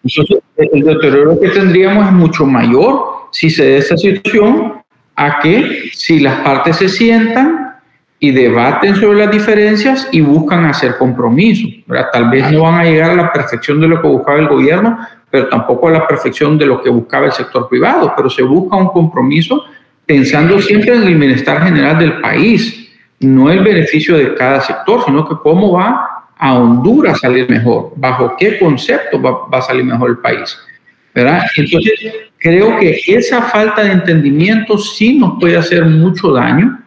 Entonces, el deterioro que tendríamos es mucho mayor si se da esta situación, a que si las partes se sientan y debaten sobre las diferencias y buscan hacer compromisos. Tal vez no van a llegar a la perfección de lo que buscaba el gobierno, pero tampoco a la perfección de lo que buscaba el sector privado, pero se busca un compromiso pensando siempre en el bienestar general del país, no el beneficio de cada sector, sino que cómo va a Honduras salir mejor, bajo qué concepto va, va a salir mejor el país. ¿verdad? Entonces, creo que esa falta de entendimiento sí nos puede hacer mucho daño,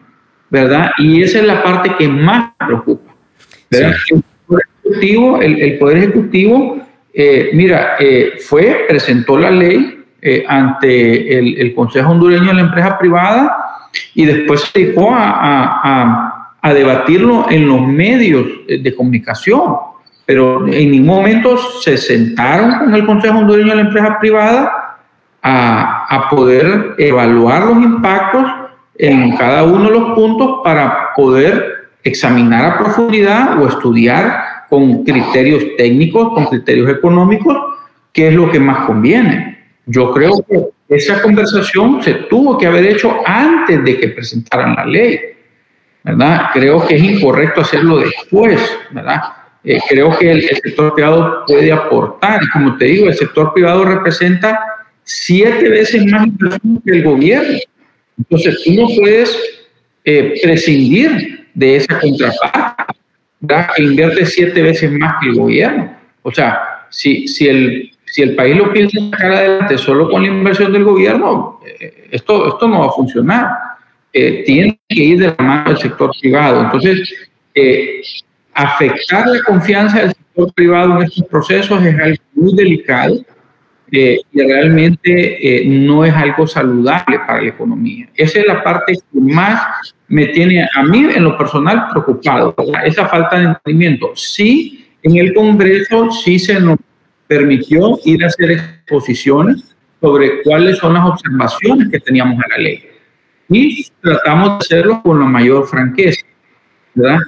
¿verdad? Y esa es la parte que más preocupa, ¿verdad? El, Poder Ejecutivo, el, Poder Ejecutivo eh, mira, eh, fue, presentó la ley eh, ante el, Consejo Hondureño de la Empresa Privada y después se dedicó a, a, a debatirlo en los medios de comunicación pero en ningún momento se sentaron con el Consejo Hondureño de la Empresa Privada a, a, poder evaluar los impactos en cada uno de los puntos para poder examinar a profundidad o estudiar con criterios técnicos, con criterios económicos, qué es lo que más conviene. Yo creo que esa conversación se tuvo que haber hecho antes de que presentaran la ley, ¿verdad? Creo que es incorrecto hacerlo después, ¿verdad? Eh, creo que el, sector privado puede aportar. Como te digo, el sector privado representa siete veces más inversión que el gobierno. Entonces, tú no puedes eh, prescindir de esa contraparte, que invierte siete veces más que el gobierno. O sea, si, si, el, si el país lo piensa sacar adelante solo con la inversión del gobierno, eh, esto, esto no va a funcionar. Tiene que ir de la mano del sector privado. Entonces, afectar la confianza del sector privado en estos procesos es algo muy delicado eh, y realmente eh, no es algo saludable para la economía. Esa es la parte que más me tiene a mí en lo personal preocupado, esa falta de entendimiento. Sí, en el Congreso sí se nos permitió ir a hacer exposiciones sobre cuáles son las observaciones que teníamos a la ley. Y tratamos de hacerlo con la mayor franqueza, ¿verdad?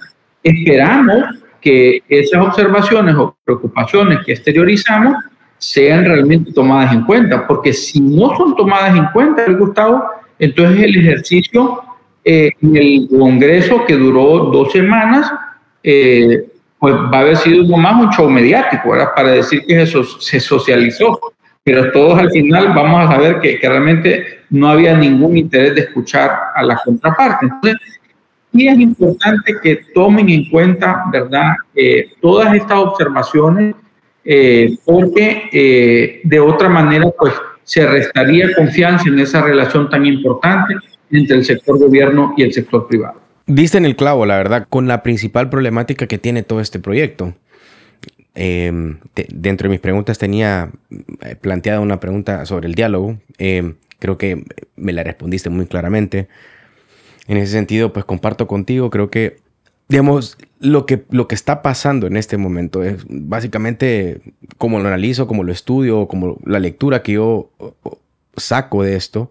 Esperamos que esas observaciones o preocupaciones que exteriorizamos sean realmente tomadas en cuenta, porque si no son tomadas en cuenta, Gustavo, entonces el ejercicio eh, en el Congreso que duró dos semanas, eh, pues va a haber sido más un show mediático, ¿verdad? Para decir que eso se socializó, pero todos al final vamos a saber que, que realmente no había ningún interés de escuchar a la contraparte. Entonces, y es importante que tomen en cuenta, ¿verdad?, eh, todas estas observaciones, eh, porque eh, de otra manera, pues, se restaría confianza en esa relación tan importante entre el sector gobierno y el sector privado. Diste en el clavo, la verdad, con la principal problemática que tiene todo este proyecto. Em, dentro de mis preguntas tenía planteada una pregunta sobre el diálogo. Em, creo que me la respondiste muy claramente. En ese sentido, pues comparto contigo, creo que, digamos, lo que, lo que está pasando en este momento es básicamente como lo analizo, como lo estudio, como la lectura que yo saco de esto,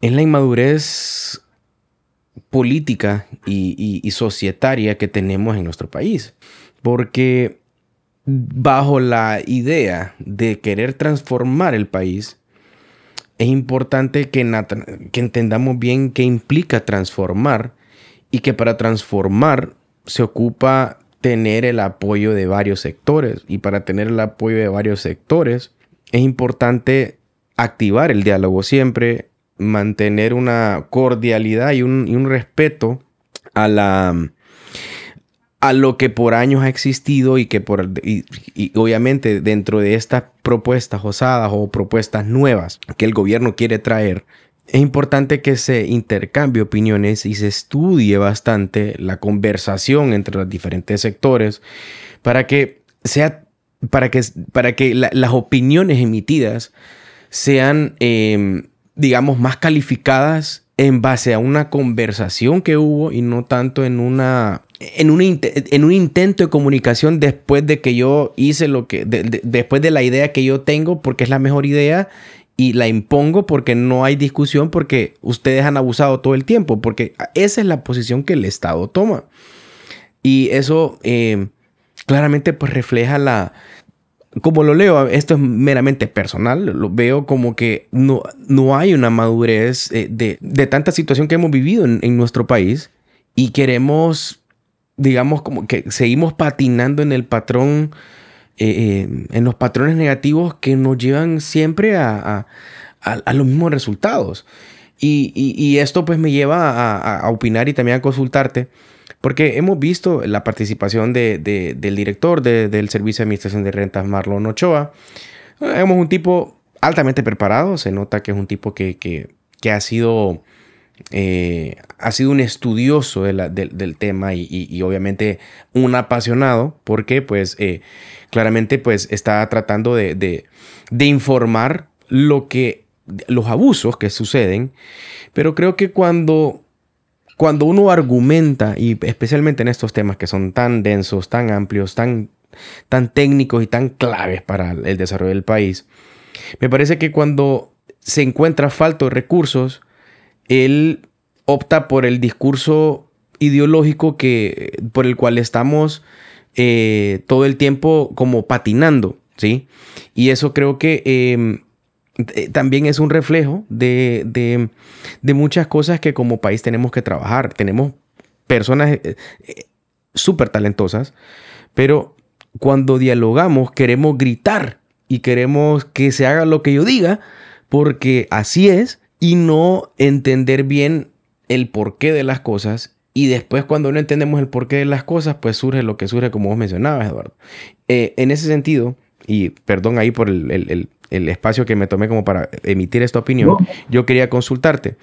es la inmadurez política y, y, societaria que tenemos en nuestro país. Porque bajo la idea de querer transformar el país, es importante que, entendamos bien qué implica transformar y que para transformar se ocupa tener el apoyo de varios sectores. Y para tener el apoyo de varios sectores es importante activar el diálogo siempre, mantener una cordialidad y un respeto a la, a lo que por años ha existido y que por y, obviamente dentro de estas propuestas osadas o propuestas nuevas que el gobierno quiere traer es importante que se intercambie opiniones y se estudie bastante la conversación entre los diferentes sectores para que sea para que para que las opiniones emitidas sean em, digamos más calificadas en base a una conversación que hubo y no tanto en una en un, en un intento de comunicación después de que yo hice lo que, después de la idea que yo tengo, porque es la mejor idea y la impongo porque no hay discusión, porque ustedes han abusado todo el tiempo, porque esa es la posición que el Estado toma. Y eso eh, claramente pues refleja la, como lo leo, esto es meramente personal, lo veo como que no, no hay una madurez eh, de, de, tanta situación que hemos vivido en, en, nuestro país y queremos, digamos, como que seguimos patinando en el patrón, eh, eh, en los patrones negativos que nos llevan siempre a, a, a los mismos resultados. Y, y, y, esto pues me lleva a, a opinar y también a consultarte porque hemos visto la participación de, de, del director de, del Servicio de Administración de Rentas, Marlon Ochoa. Vemos un tipo altamente preparado, se nota que es un tipo que, que, que ha sido... Eh, ha sido un estudioso del tema y, obviamente un apasionado porque pues eh, claramente pues está tratando de, informar lo que los abusos que suceden. Pero creo que cuando cuando uno argumenta, y especialmente en estos temas que son tan densos, tan amplios, tan, tan técnicos y tan claves para el desarrollo del país, me parece que cuando se encuentra falta de recursos, él opta por el discurso ideológico que, por el cual estamos eh, todo el tiempo como patinando, ¿sí? Y eso creo que eh, eh, también es un reflejo de, de, de, muchas cosas que como país tenemos que trabajar. Tenemos personas eh, eh, súper talentosas, pero cuando dialogamos queremos gritar y queremos que se haga lo que yo diga, porque así es, y no entender bien el porqué de las cosas. Y después cuando no entendemos el porqué de las cosas, pues surge lo que surge como vos mencionabas, Eduardo. Eh, en ese sentido, y perdón ahí por el, el, el el espacio que me tomé como para emitir esta opinión, no. yo quería consultarte.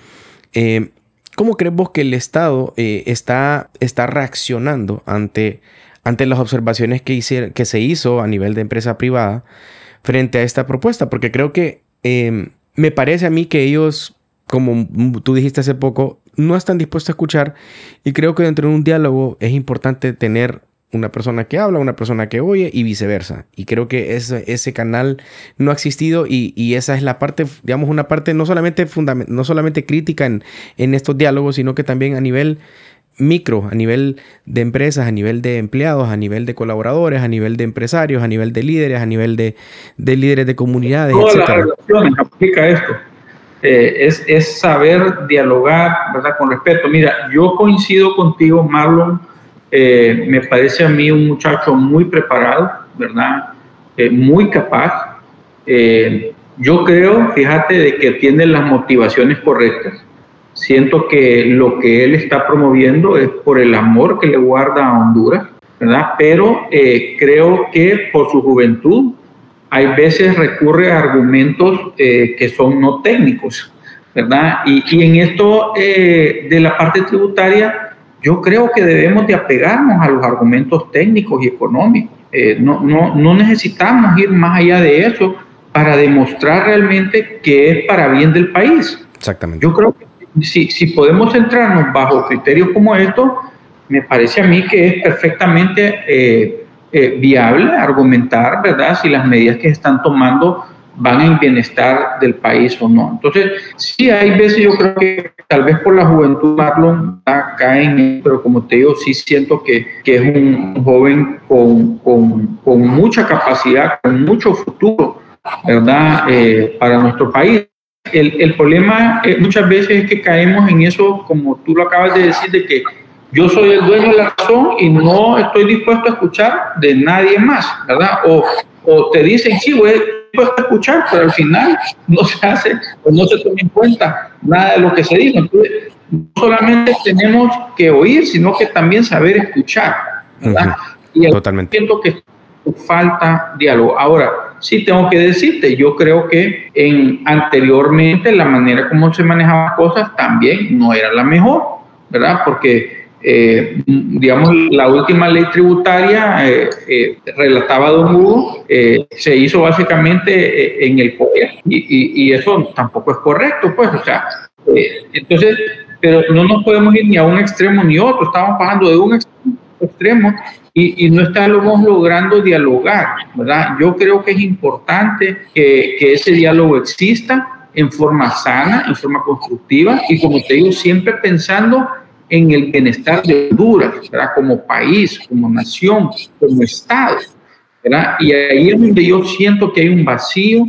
Eh, ¿Cómo crees vos que el Estado eh, está, está reaccionando ante, ante las observaciones que, hice, que se hizo a nivel de empresa privada frente a esta propuesta? Porque creo que eh, me parece a mí que ellos, como tú dijiste hace poco, no están dispuestos a escuchar y creo que dentro de un diálogo es importante tener una persona que habla, una persona que oye y viceversa. Y creo que ese, ese canal no ha existido y, y, esa es la parte, digamos, una parte no solamente, no solamente crítica en, en estos diálogos, sino que también a nivel micro, a nivel de empresas, a nivel de empleados, a nivel de colaboradores, a nivel de empresarios, a nivel de líderes, a nivel de, de líderes de comunidades. Todas las relaciones aplica esto. Eh, es, es saber dialogar, ¿verdad? Con respeto. Mira, yo coincido contigo, Marlon, eh, me parece a mí un muchacho muy preparado, ¿verdad? Eh, muy capaz. Yo creo, fíjate, de que tiene las motivaciones correctas. Siento que lo que él está promoviendo es por el amor que le guarda a Honduras, ¿verdad? Pero eh, creo que por su juventud hay veces recurre a argumentos eh, que son no técnicos, ¿verdad? Y, y en esto eh, de la parte tributaria, yo creo que debemos de apegarnos a los argumentos técnicos y económicos. Eh, no, no, no necesitamos ir más allá de eso para demostrar realmente que es para bien del país. Exactamente. Yo creo que si, podemos centrarnos bajo criterios como estos, me parece a mí que es perfectamente eh, eh, viable argumentar, ¿verdad?, si las medidas que se están tomando van en bienestar del país o no. Entonces, sí hay veces yo creo que tal vez por la juventud Marlon caen, pero como te digo, sí siento que, que es un joven con, con, con, mucha capacidad, con mucho futuro, ¿verdad?, eh, para nuestro país. El, el problema eh, muchas veces es que caemos en eso, como tú lo acabas de decir, de que yo soy el dueño de la razón y no estoy dispuesto a escuchar de nadie más, ¿verdad? O, o te dicen, sí, voy a escuchar, pero al final no se hace o no se toma en cuenta nada de lo que se dice. Entonces, no solamente tenemos que oír, sino que también saber escuchar, ¿verdad? Uh -huh. Y Totalmente. siento que falta diálogo. Ahora, sí tengo que decirte, yo creo que en anteriormente la manera como se manejaban cosas también no era la mejor, ¿verdad? Porque eh, digamos, la última ley tributaria eh, eh, relataba Don Hugo, eh, se hizo básicamente eh, en el poder y, y, y, eso tampoco es correcto, pues, o sea, eh, entonces, pero no nos podemos ir ni a un extremo ni otro, estamos pasando de un extremo y, y, no estamos logrando dialogar, ¿verdad? Yo creo que es importante que, que ese diálogo exista en forma sana, en forma constructiva y como te digo, siempre pensando en el bienestar de Honduras, ¿verdad? como país, como nación, como Estado. ¿verdad? Y ahí es donde yo siento que hay un vacío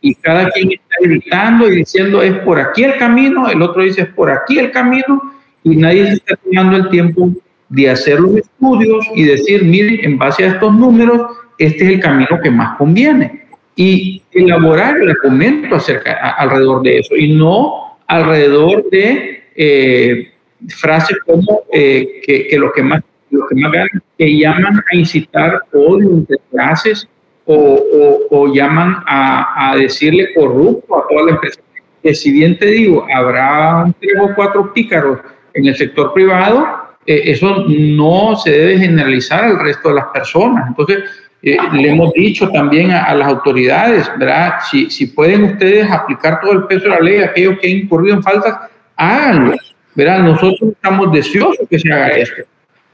y cada quien está gritando y diciendo es por aquí el camino, el otro dice es por aquí el camino y nadie se está tomando el tiempo de hacer los estudios y decir, miren, en base a estos números, este es el camino que más conviene. Y elaborar el argumento acerca, alrededor de eso y no alrededor de eh, frases como eh, que, que, lo que más lo que más ganan, que llaman a incitar odio entre clases o, o, llaman a, a, decirle corrupto a toda la empresa. Que si bien te digo, habrá tres o cuatro pícaros en el sector privado, eh, eso no se debe generalizar al resto de las personas. Entonces, eh, le hemos dicho también a, a, las autoridades, ¿verdad? Si, si pueden ustedes aplicar todo el peso de la ley a aquellos que han incurrido en faltas, háganlo, ¿verdad? Nosotros estamos deseosos que se haga esto.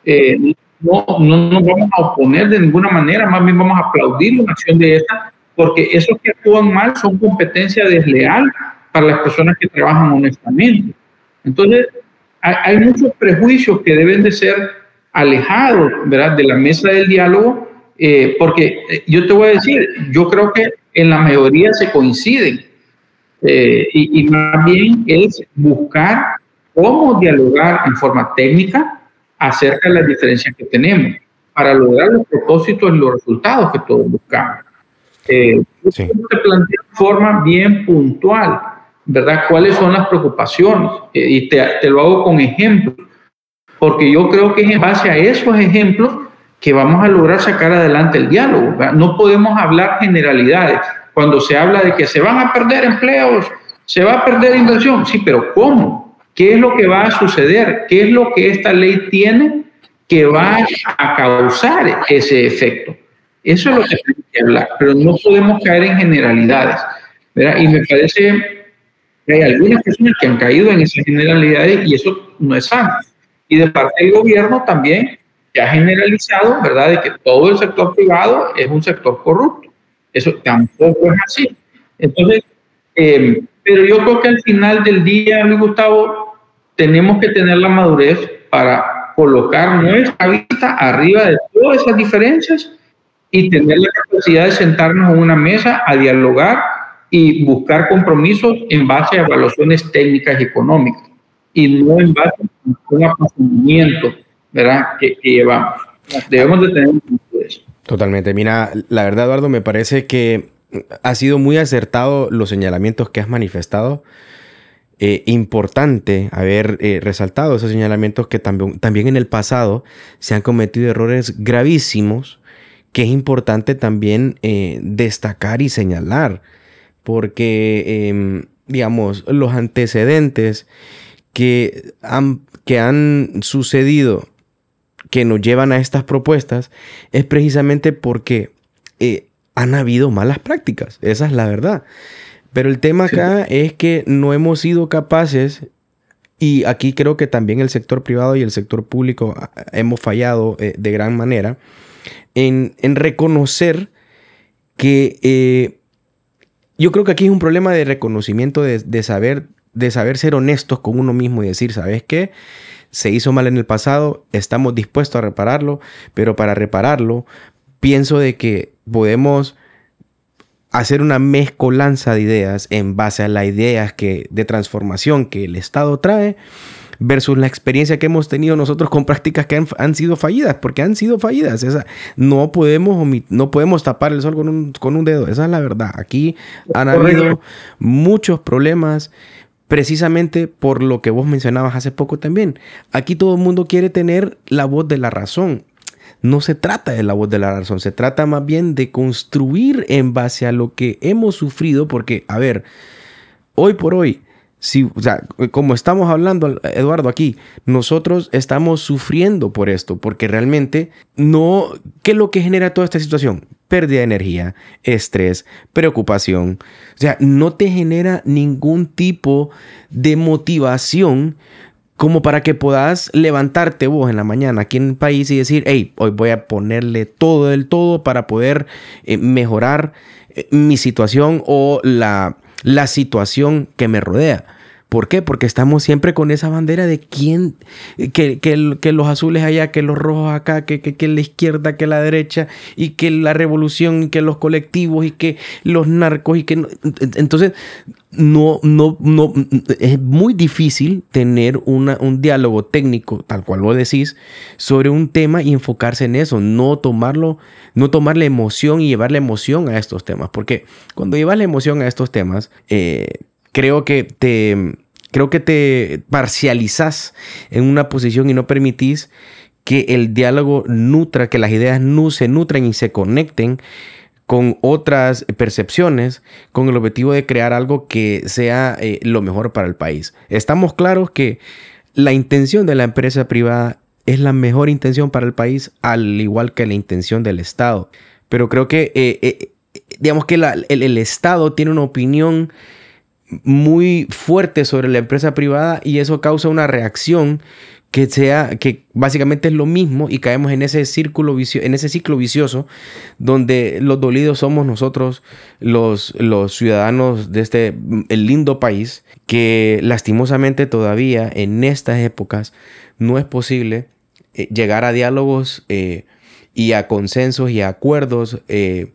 Eh, no, no nos vamos a oponer de ninguna manera, más bien vamos a aplaudir una acción de esta, porque esos que actúan mal son competencia desleal para las personas que trabajan honestamente. Entonces, hay, muchos prejuicios que deben de ser alejados ¿verdad? de la mesa del diálogo, eh, porque eh, yo te voy a decir, yo creo que en la mayoría se coinciden, eh, y, y más bien es buscar cómo dialogar en forma técnica acerca de las diferencias que tenemos para lograr los propósitos y los resultados que todos buscamos. Eh, sí. Te planteo de forma bien puntual, ¿verdad? ¿Cuáles son las preocupaciones? Eh, y te, te, lo hago con ejemplos, porque yo creo que es en base a esos ejemplos que vamos a lograr sacar adelante el diálogo. ¿verdad? No podemos hablar generalidades. Cuando se habla de que se van a perder empleos, se va a perder inversión, sí, pero ¿cómo? ¿Qué es lo que va a suceder? ¿Qué es lo que esta ley tiene que va a causar ese efecto? Eso es lo que tenemos que hablar, pero no podemos caer en generalidades. ¿verdad? Y me parece hay algunas personas que han caído en esas generalidades y eso no es sano. Y de parte del gobierno también se ha generalizado, ¿verdad?, de que todo el sector privado es un sector corrupto. Eso tampoco es así. Entonces, eh, pero yo creo que al final del día, Luis Gustavo, tenemos que tener la madurez para colocar nuestra vista arriba de todas esas diferencias y tener la capacidad de sentarnos en una mesa a dialogar y buscar compromisos en base a evaluaciones técnicas y económicas y no en base a un apasionamiento ¿verdad? Que, que llevamos. Debemos de tener eso. Totalmente. Mira, la verdad, Eduardo, me parece que ha sido muy acertado los señalamientos que has manifestado. Eh, importante haber eh, resaltado esos señalamientos que también, también en el pasado se han cometido errores gravísimos que es importante también eh, destacar y señalar porque em, digamos los antecedentes que han, que han sucedido que nos llevan a estas propuestas es precisamente porque han habido malas prácticas esa es la verdad pero el tema acá sí. es que no hemos sido capaces, y aquí creo que también el sector privado y el sector público ah, hemos fallado eh, de gran manera, en, en reconocer que eh, yo creo que aquí es un problema de reconocimiento, de, saber, de saber ser honestos con uno mismo y decir, ¿sabes qué? Se hizo mal en el pasado, estamos dispuestos a repararlo, pero para repararlo, pienso de que podemos hacer una mezcolanza de ideas en base a las ideas que, de transformación que el Estado trae versus la experiencia que hemos tenido nosotros con prácticas que han, han sido fallidas, porque han sido fallidas. Esa, no, podemos no podemos tapar el sol con un, con un dedo, esa es la verdad. Aquí han habido muchos problemas precisamente por lo que vos mencionabas hace poco también. Aquí todo el mundo quiere tener la voz de la razón no se trata de la voz de la razón, se trata más bien de construir en base a lo que hemos sufrido, porque, a ver, hoy por hoy, como estamos hablando, Eduardo, aquí, nosotros estamos sufriendo por esto, porque realmente no, ¿qué es lo que genera toda esta situación? Pérdida de energía, estrés, preocupación. O sea, no te genera ningún tipo de motivación como para que puedas levantarte vos en la mañana aquí en el país y decir, hey, hoy voy a ponerle todo del todo para poder eh, mejorar eh, mi situación o la, la situación que me rodea. ¿Por qué? Porque estamos siempre con esa bandera de quién, que, que, los azules allá, que los rojos acá, que, que, la izquierda, que la derecha, y que la revolución, y que los colectivos, y que los narcos, y que... Entonces, no, no, no, es muy difícil tener un diálogo técnico, tal cual lo decís, sobre un tema y enfocarse en eso, no tomarlo, no tomarle emoción y llevarle emoción a estos temas, porque cuando llevas la emoción a estos temas, eh, creo que te, creo que te parcializas en una posición y no permitís que el diálogo nutra, que las ideas se nutran y se conecten con otras percepciones, con el objetivo de crear algo que sea eh, lo mejor para el país. Estamos claros que la intención de la empresa privada es la mejor intención para el país, al igual que la intención del Estado. Pero creo que, eh, eh, digamos que el, Estado tiene una opinión muy fuerte sobre la empresa privada y eso causa una reacción que sea, que básicamente es lo mismo y caemos en ese círculo vicio, en ese ciclo vicioso donde los dolidos somos nosotros, los, los ciudadanos de este el lindo país, que lastimosamente todavía en estas épocas no es posible eh, llegar a diálogos eh, y a consensos y a acuerdos eh,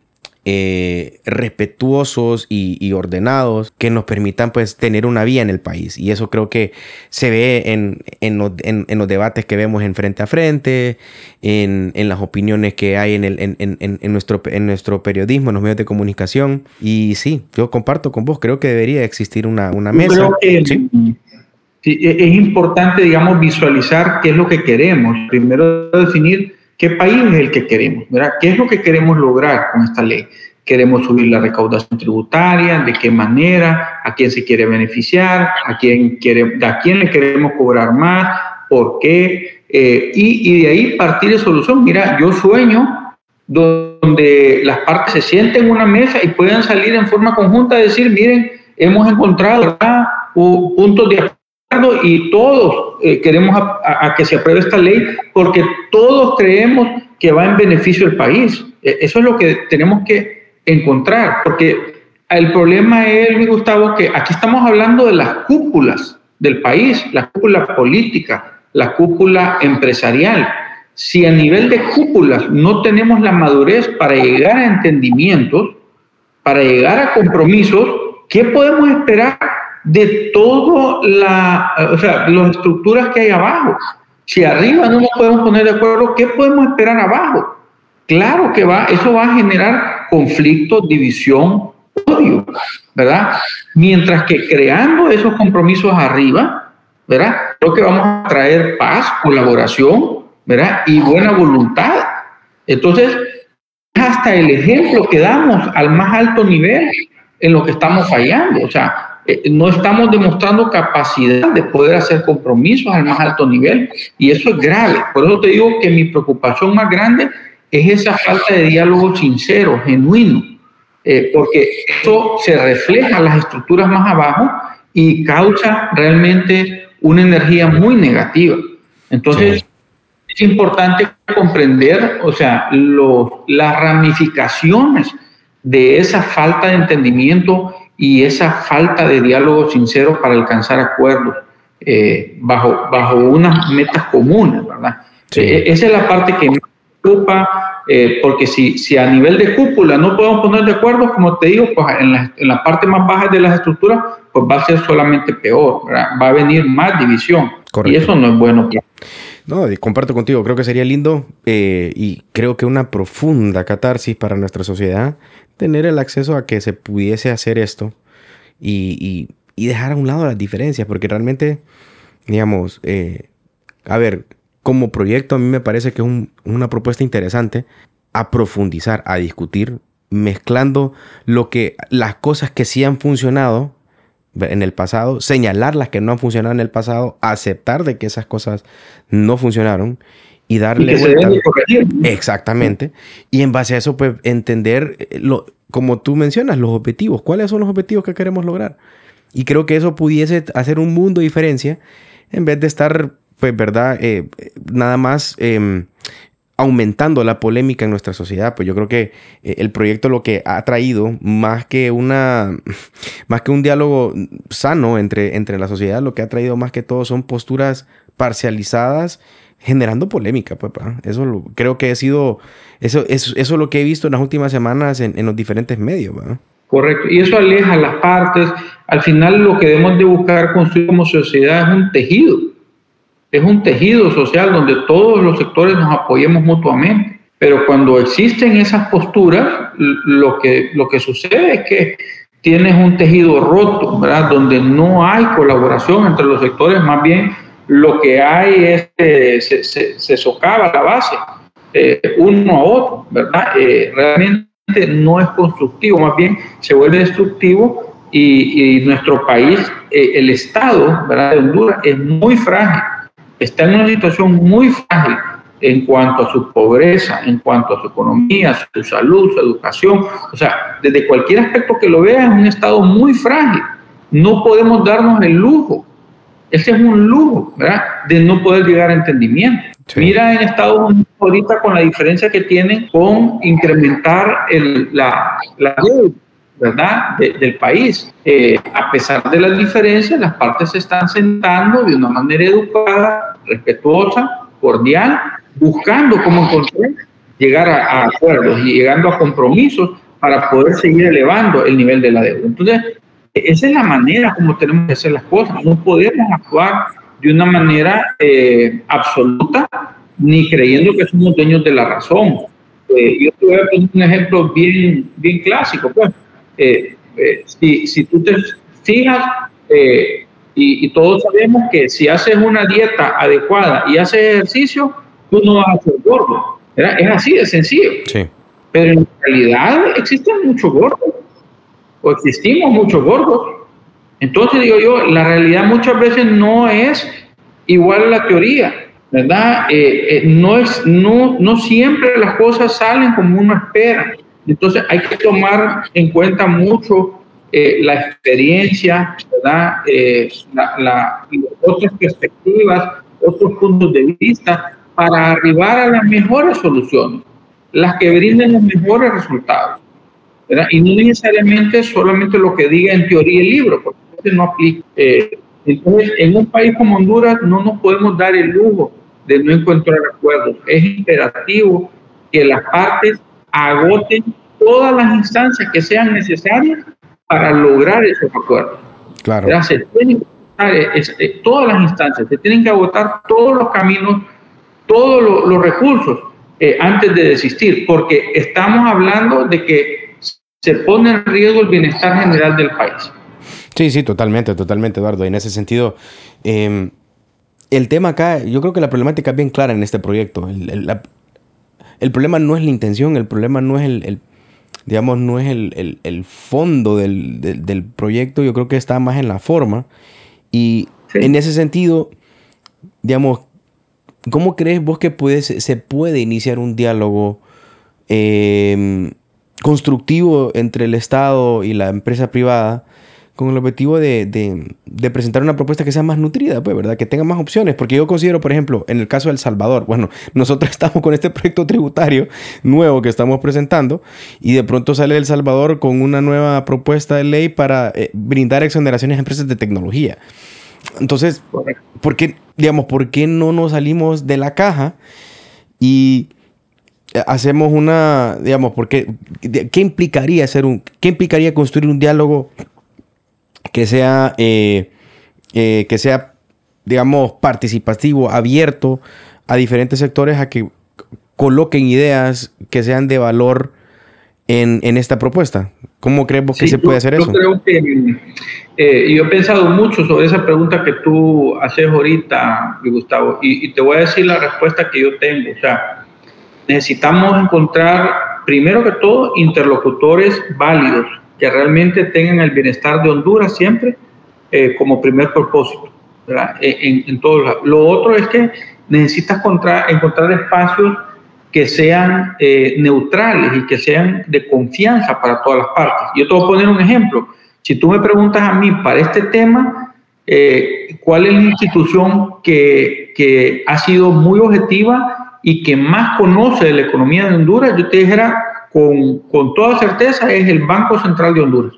eh, respetuosos y, ordenados que nos permitan pues tener una vía en el país. Y eso creo que se ve en, en, los, debates que vemos en frente a frente, en, las opiniones que hay en, el, en, nuestro, en nuestro periodismo, en los medios de comunicación. Y sí, yo comparto con vos, creo que debería existir una, una mesa. ¿Sí? es importante, digamos, visualizar qué es lo que queremos. Primero definir ¿Qué país es el que queremos? ¿verdad? ¿Qué es lo que queremos lograr con esta ley? ¿Queremos subir la recaudación tributaria? ¿De qué manera? ¿A quién se quiere beneficiar? ¿A quién, quiere, a quién le queremos cobrar más? ¿Por qué? Eh, y, y de ahí partir de solución. Mira, yo sueño donde las partes se sienten en una mesa y puedan salir en forma conjunta y decir, miren, hemos encontrado puntos de y todos eh, queremos a, que se apruebe esta ley porque todos creemos que va en beneficio del país. E, eso es lo que tenemos que encontrar, porque el problema es, mi Gustavo, que aquí estamos hablando de las cúpulas del país, la cúpula política, la cúpula empresarial. Si a nivel de cúpulas no tenemos la madurez para llegar a entendimientos, para llegar a compromisos, ¿qué podemos esperar de todas o sea, las estructuras que hay abajo. Si arriba no nos podemos poner de acuerdo, ¿qué podemos esperar abajo? Claro que va, eso va a generar conflicto, división, odio, ¿verdad? Mientras que creando esos compromisos arriba, ¿verdad? Creo que vamos a traer paz, colaboración, ¿verdad? Y buena voluntad. Entonces, hasta el ejemplo que damos al más alto nivel en lo que estamos fallando. O sea, eh, no estamos demostrando capacidad de poder hacer compromisos al más alto nivel y eso es grave. Por eso te digo que mi preocupación más grande es esa falta de diálogo sincero, genuino, eh, porque eso se refleja en las estructuras más abajo y causa realmente una energía muy negativa. Entonces, es importante comprender, o sea, las ramificaciones de esa falta de entendimiento y esa falta de diálogo sincero para alcanzar acuerdos eh, bajo, bajo unas metas comunes, ¿verdad? Eh, esa es la parte que me preocupa, eh, porque si, si a nivel de cúpula no podemos poner de acuerdo, como te digo, pues en la, en la parte más baja de las estructuras, pues va a ser solamente peor, va a venir más división. Y eso no es bueno. No, comparto contigo, creo que sería lindo y creo que una profunda catarsis para nuestra sociedad tener el acceso a que se pudiese hacer esto y, dejar a un lado las diferencias, porque realmente, digamos, eh, a ver, como proyecto a mí me parece que es una propuesta interesante a profundizar, a discutir, mezclando lo que las cosas que sí han funcionado en el pasado, señalar las que no han funcionado en el pasado, aceptar de que esas cosas no funcionaron y darle vuelta. Exactamente. Y en base a eso, pues entender, eh, lo, como tú mencionas, los objetivos. ¿Cuáles son los objetivos que queremos lograr? Y creo que eso pudiese hacer un mundo de diferencia en vez de estar, pues, ¿verdad? Eh, nada más em, aumentando la polémica en nuestra sociedad. Pues yo creo que eh, el proyecto lo que ha traído, más que una, [laughs] más que un diálogo sano entre, entre la sociedad, lo que ha traído más que todo son posturas parcializadas generando polémica, pues, Eso lo, creo que ha sido, eso, eso, eso es lo que he visto en las últimas semanas en, en los diferentes medios, Correcto. Y eso aleja las partes. Al final lo que debemos de buscar construir como sociedad es un tejido. Es un tejido social donde todos los sectores nos apoyemos mutuamente. Pero cuando existen esas posturas, lo que, lo que sucede es que tienes un tejido roto, ¿verdad? Donde no hay colaboración entre los sectores, más bien lo que hay es que se, se, socava la base eh, uno a otro, ¿verdad? Eh, realmente no es constructivo, más bien se vuelve destructivo y, nuestro país, eh, el Estado ¿verdad? de Honduras es muy frágil, está en una situación muy frágil en cuanto a su pobreza, en cuanto a su economía, su salud, su educación, o sea, desde cualquier aspecto que lo vea es un Estado muy frágil. No podemos darnos el lujo ese es un lujo, ¿verdad? De no poder llegar a entendimiento. Mira en Estados Unidos ahorita con la diferencia que tienen con incrementar la, la deuda, ¿verdad? del país. Eh, a pesar de las diferencias, las partes se están sentando de una manera educada, respetuosa, cordial, buscando cómo encontrar, llegar a, a acuerdos y llegando a compromisos para poder seguir elevando el nivel de la deuda. Entonces, esa es la manera como tenemos que hacer las cosas. No podemos actuar de una manera eh, absoluta ni creyendo que somos dueños de la razón. Eh, yo te voy a poner un ejemplo bien, bien clásico. Pues. Eh, si, si, tú te fijas, y, y, todos sabemos que si haces una dieta adecuada y haces ejercicio, tú no vas a ser gordo. Es así de sencillo. Sí. Pero en realidad existen muchos gordos o existimos muchos gordos. Entonces digo yo, la realidad muchas veces no es igual a la teoría, ¿verdad? Eh, eh, no, es, no, no siempre las cosas salen como uno espera. Entonces hay que tomar en cuenta mucho eh, la experiencia, ¿verdad? La, otras perspectivas, otros puntos de vista para arribar a las mejores soluciones, las que brinden los mejores resultados. Y no necesariamente solamente lo que diga en teoría el libro, porque no aplica. Eh, entonces, en un país como Honduras no nos podemos dar el lujo de no encontrar acuerdos. Es imperativo que las partes agoten todas las instancias que sean necesarias para lograr esos acuerdos. Claro. Se tienen que agotar eh, todas las instancias, se tienen que agotar todos los caminos, todos los, recursos eh, antes de desistir, porque estamos hablando de que se pone en riesgo el bienestar general del país. Sí, sí, totalmente, totalmente, Eduardo. en ese sentido, em, el tema acá, yo creo que la problemática es bien clara en este proyecto. El, problema no es la intención, el problema no es el, digamos, no es el, fondo del, proyecto, yo creo que está más en la forma. Y en ese sentido, digamos, ¿cómo crees vos que puede, se puede iniciar un diálogo? Eh, constructivo entre el Estado y la empresa privada con el objetivo de, presentar una propuesta que sea más nutrida, pues, ¿verdad? Que tenga más opciones. Porque yo considero, por ejemplo, en el caso de El Salvador, bueno, [laughs] nosotros estamos con este proyecto tributario nuevo que estamos presentando y de pronto sale El Salvador con una nueva propuesta de ley para eh, brindar exoneraciones a empresas de tecnología. Entonces, ¿por qué, digamos, por qué no nos salimos de la caja y hacemos una, digamos, porque ¿qué implicaría hacer un, qué implicaría construir un diálogo que sea, eh, eh, que sea, digamos, participativo, abierto a diferentes sectores a que coloquen ideas que sean de valor en, en esta propuesta? ¿Cómo crees que se puede hacer eso? Yo creo que, eh, yo he pensado mucho sobre esa pregunta que tú haces ahorita, Gustavo, y, y te voy a decir la respuesta que yo tengo. O sea, necesitamos encontrar, primero que todo, interlocutores válidos que realmente tengan el bienestar de Honduras siempre eh, como primer propósito, e, En, en todos. Lo otro es que necesitas encontrar, encontrar espacios que sean eh, neutrales y que sean de confianza para todas las partes. Yo te voy a poner un ejemplo. Si tú me preguntas a mí para este tema, eh, ¿cuál es la institución que, que ha sido muy objetiva y que más conoce de la economía de Honduras, yo te dijera con, con toda certeza, es el Banco Central de Honduras.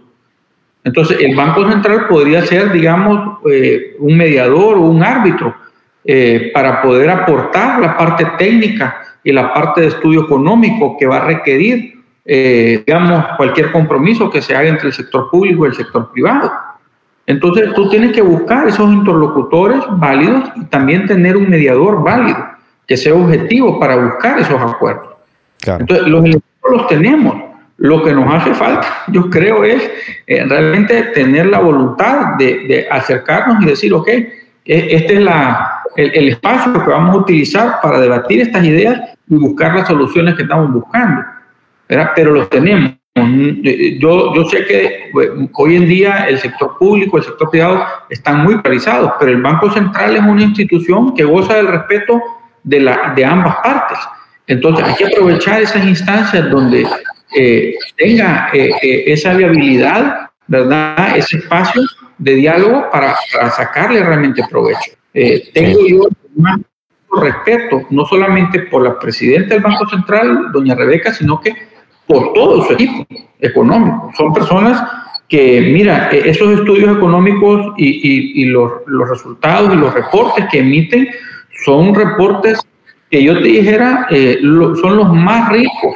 Entonces, el Banco Central podría ser, digamos, eh, un mediador o un árbitro eh, para poder aportar la parte técnica y la parte de estudio económico que va a requerir, eh, digamos, cualquier compromiso que se haga entre el sector público y el sector privado. Entonces, tú tienes que buscar esos interlocutores válidos y también tener un mediador válido que sea objetivo para buscar esos acuerdos. Entonces, los elementos los tenemos. Lo que nos hace falta, [laughs] yo creo, es eh, realmente tener la voluntad de, acercarnos y decir, ok, e, este es la, el, espacio que vamos a utilizar para debatir estas ideas y buscar las soluciones que estamos buscando. Pero los tenemos. Yo, yo sé que hoy en día el sector público, el sector privado están muy paralizados, pero el Banco Central es una institución que goza del respeto de, la, de ambas partes. Entonces hay que aprovechar esas instancias donde eh, tenga eh, eh, esa viabilidad, ¿verdad? Ese espacio de diálogo para, para sacarle realmente provecho. tengo yo más respeto, no solamente por la presidenta del Banco Central, doña Rebeca, sino que por todo su equipo económico. Son personas que, mira, e, esos estudios económicos y, y, y los, los, resultados y los reportes que emiten son reportes que yo te dijera, eh, son los más ricos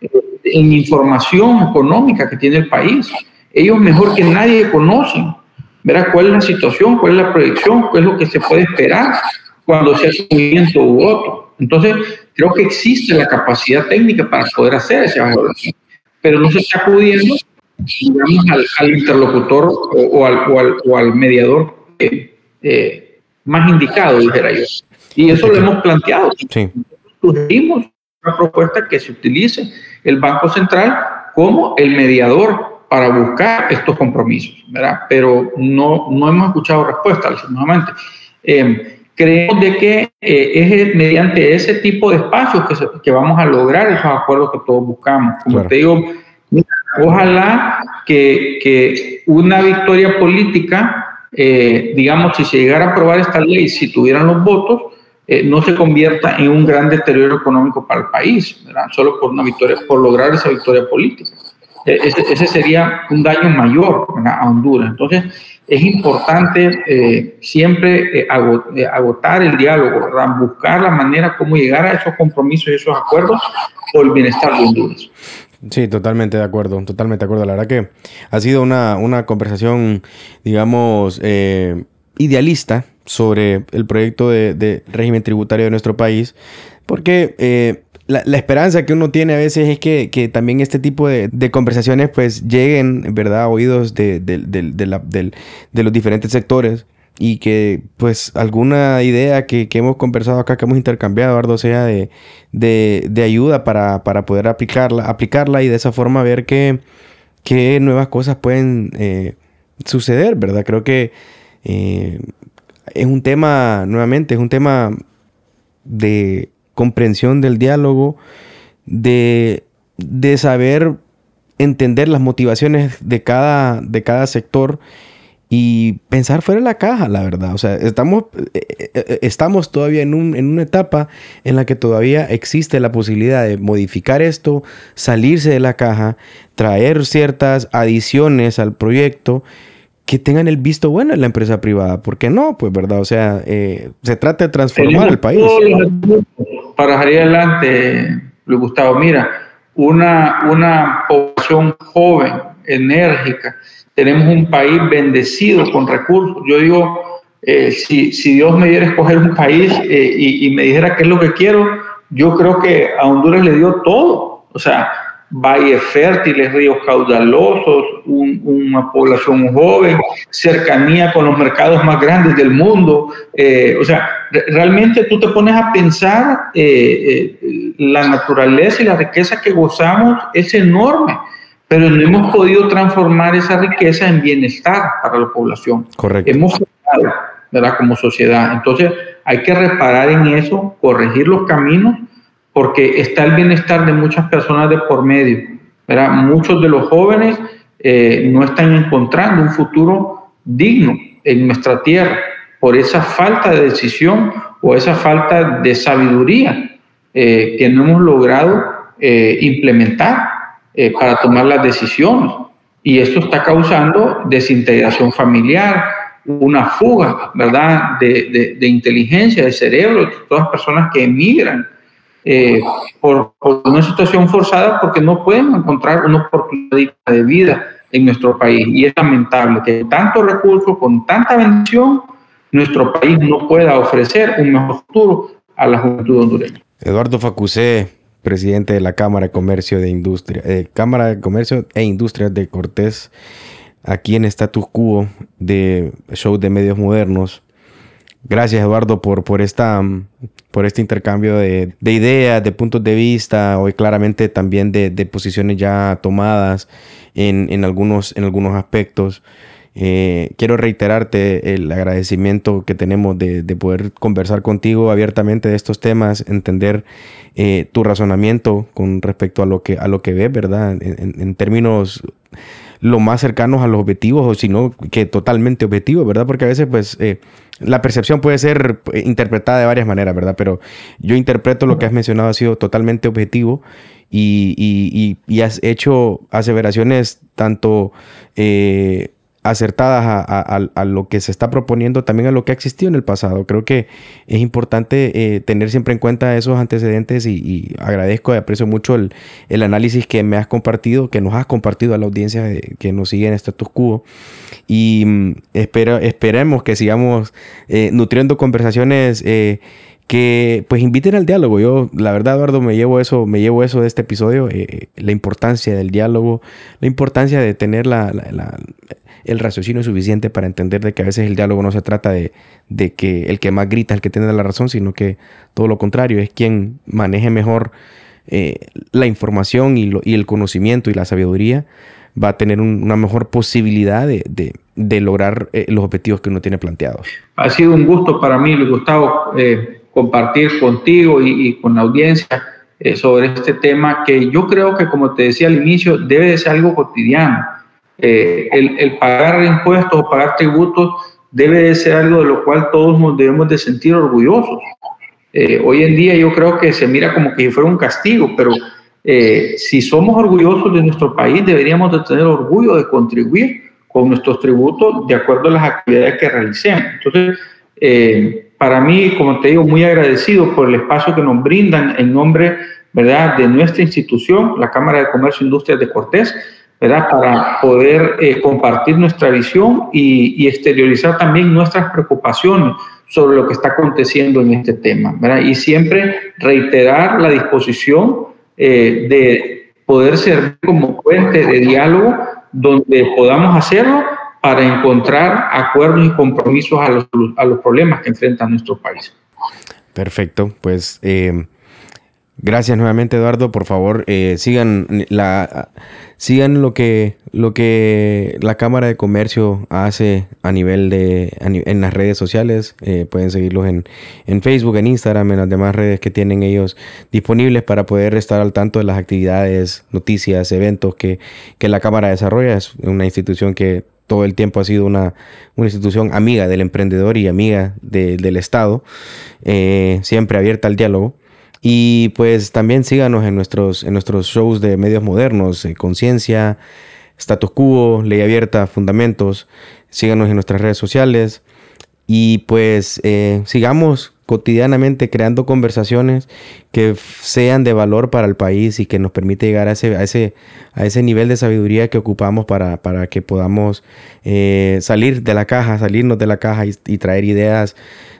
eh, en información económica que tiene el país. Ellos mejor que nadie conocen, verá cuál es la situación, cuál es la proyección, cuál es lo que se puede esperar cuando se hace un movimiento u otro. Entonces, creo que existe la capacidad técnica para poder hacer esa evaluación, pero no se está acudiendo, digamos, al, interlocutor o, al, o, al, mediador eh, más indicado, dijera yo. Y eso lo hemos planteado. Sí. Sugerimos una propuesta que se utilice el Banco Central como el mediador para buscar estos compromisos, ¿verdad? Pero no, no hemos escuchado respuesta, nuevamente. Eh, creemos de que eh, es mediante ese tipo de espacios que, que, vamos a lograr esos acuerdos que todos buscamos. Como te digo, ojalá que, que una victoria política, eh, digamos, si se llegara a aprobar esta ley, si tuvieran los votos, eh, no se convierta en un gran deterioro económico para el país, solo por una victoria, por lograr esa victoria política. E, ese, sería un daño mayor a Honduras. Entonces, es importante eh, siempre eh, agotar el diálogo, buscar la manera cómo llegar a esos compromisos y esos acuerdos por el bienestar de Honduras. Sí, totalmente de acuerdo, totalmente de acuerdo. La verdad que ha sido una, una conversación, digamos, idealista, sobre el proyecto de, régimen tributario de nuestro país, porque eh, la, esperanza que uno tiene a veces es que, también este tipo de, conversaciones pues lleguen, ¿verdad?, a oídos de, los diferentes sectores y que pues alguna idea que, hemos conversado acá, que hemos intercambiado, Eduardo, sea de, ayuda para, poder aplicarla, aplicarla y de esa forma ver qué, nuevas cosas pueden eh, suceder, ¿verdad? Creo que eh, es un tema, nuevamente, es un tema de comprensión del diálogo, de, saber entender las motivaciones de cada, de cada sector y pensar fuera de la caja, la verdad. O sea, estamos, eh, eh, estamos todavía en, un, en una etapa en la que todavía existe la posibilidad de modificar esto, salirse de la caja, traer ciertas adiciones al proyecto que tengan el visto bueno en la empresa privada. ¿Por qué no? Pues, ¿verdad? O sea, eh, se trata de transformar el país. Para salir adelante, Luis Gustavo, mira, una, una población joven, enérgica, tenemos un país bendecido con recursos. Yo digo, eh, si, si, Dios me diera a escoger un país eh, y, y me dijera qué es lo que quiero, yo creo que a Honduras le dio todo. O sea, valles fértiles, ríos caudalosos, una población joven, cercanía con los mercados más grandes del mundo. Eh, o sea, realmente tú te pones a pensar, eh, eh, la naturaleza y la riqueza que gozamos es enorme, pero no hemos podido transformar esa riqueza en bienestar para la población. Correcto. Hemos fallado, ¿verdad? Como sociedad. Entonces, hay que reparar en eso, corregir los caminos porque está el bienestar de muchas personas de por medio. ¿verdad? Muchos de los jóvenes eh, no están encontrando un futuro digno en nuestra tierra por esa falta de decisión o esa falta de sabiduría eh, que no hemos logrado eh, implementar para tomar las decisiones. Y esto está causando desintegración familiar, una fuga, ¿verdad?, de, de, inteligencia, de cerebro, de todas las personas que emigran por, por, una situación forzada porque no pueden encontrar una oportunidad de vida en nuestro país. Y es lamentable que tanto recursos, con tanta bendición, nuestro país no pueda ofrecer un mejor futuro a la juventud hondureña. Eduardo Facusé, presidente de la Cámara de Comercio de Industria, eh, Cámara de Comercio e Industrias de Cortés, aquí en Status Quo de Show de Medios Modernos. Gracias Eduardo por, por, esta, por este intercambio de, ideas, de puntos de vista, hoy claramente también de, de posiciones ya tomadas en, en, algunos, en algunos aspectos. Eh, quiero reiterarte el agradecimiento que tenemos de, poder conversar contigo abiertamente de estos temas, entender eh, tu razonamiento con respecto a lo que, a lo que ves, ¿verdad? En, términos lo más cercanos a los objetivos, o si no, que totalmente objetivos, ¿verdad? Porque a veces, pues, eh, la percepción puede ser interpretada de varias maneras, ¿verdad? Pero yo interpreto lo que has mencionado ha sido totalmente objetivo y, y has hecho aseveraciones tanto acertadas a, lo que se está proponiendo, también a lo que ha existido en el pasado. Creo que es importante eh, tener siempre en cuenta esos antecedentes y, agradezco y aprecio mucho el, análisis que me has compartido, que nos has compartido a la audiencia que nos sigue en Status Quo. Y mm, espero, esperemos que sigamos eh, nutriendo conversaciones. Eh, que pues inviten al diálogo. Yo, la verdad, Eduardo, me llevo eso, me llevo eso de este episodio, la importancia del diálogo, la importancia de tener la, el raciocinio suficiente para entender de que a veces el diálogo no se trata de, que el que más grita es el que tiene la razón, sino que todo lo contrario, es quien maneje mejor eh, la información y, el conocimiento y la sabiduría va a tener una mejor posibilidad de, lograr eh, los objetivos que uno tiene planteados. Ha sido un gusto para mí, Gustavo, eh, compartir contigo y, con la audiencia sobre este tema que yo creo que, como te decía al inicio, debe de ser algo cotidiano. Eh, el, pagar impuestos o pagar tributos debe de ser algo de lo cual todos nos debemos de sentir orgullosos. Eh, hoy en día yo creo que se mira como que si fuera un castigo, pero eh, si somos orgullosos de nuestro país, deberíamos de tener orgullo de contribuir con nuestros tributos de acuerdo a las actividades que realicemos. Entonces, para mí, como te digo, muy agradecido por el espacio que nos brindan en nombre ¿verdad? de nuestra institución, la Cámara de Comercio e Industrias de Cortés, Para poder eh, compartir nuestra visión y, exteriorizar también nuestras preocupaciones sobre lo que está aconteciendo en este tema. Y siempre reiterar la disposición eh, de poder ser como puente de diálogo donde podamos hacerlo para encontrar acuerdos y compromisos a los, a los problemas que enfrenta nuestro país. Perfecto, pues eh, Gracias nuevamente, Eduardo. Por favor, eh, sigan la sigan lo que lo que la Cámara de Comercio hace a nivel de en las redes sociales. Eh, pueden seguirlos en, en, Facebook, en Instagram, en las demás redes que tienen ellos disponibles para poder estar al tanto de las actividades, noticias, eventos que, que la Cámara desarrolla. Es una institución que todo el tiempo ha sido una, una institución amiga del emprendedor y amiga del Estado, eh, siempre abierta al diálogo. Y pues también síganos en nuestros, en nuestros shows de medios modernos, eh, Conciencia, Status Quo, Ley Abierta, Fundamentos. Síganos en nuestras redes sociales. Y pues eh, sigamos cotidianamente creando conversaciones que sean de valor para el país y que nos permite llegar a ese, a ese, a ese nivel de sabiduría que ocupamos para, para que podamos eh, salir de la caja, salirnos de la caja y traer ideas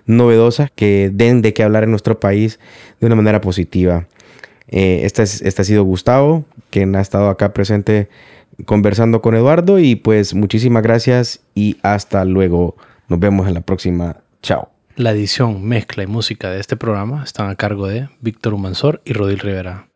novedosas que den de qué hablar en nuestro país de una manera positiva. Eh, este, este ha sido Gustavo, quien ha estado acá presente conversando con Eduardo y pues muchísimas gracias y hasta luego. Nos vemos en la próxima. Chao. La edición, mezcla y música de este programa están a cargo de Víctor Humansor y Rodil Rivera.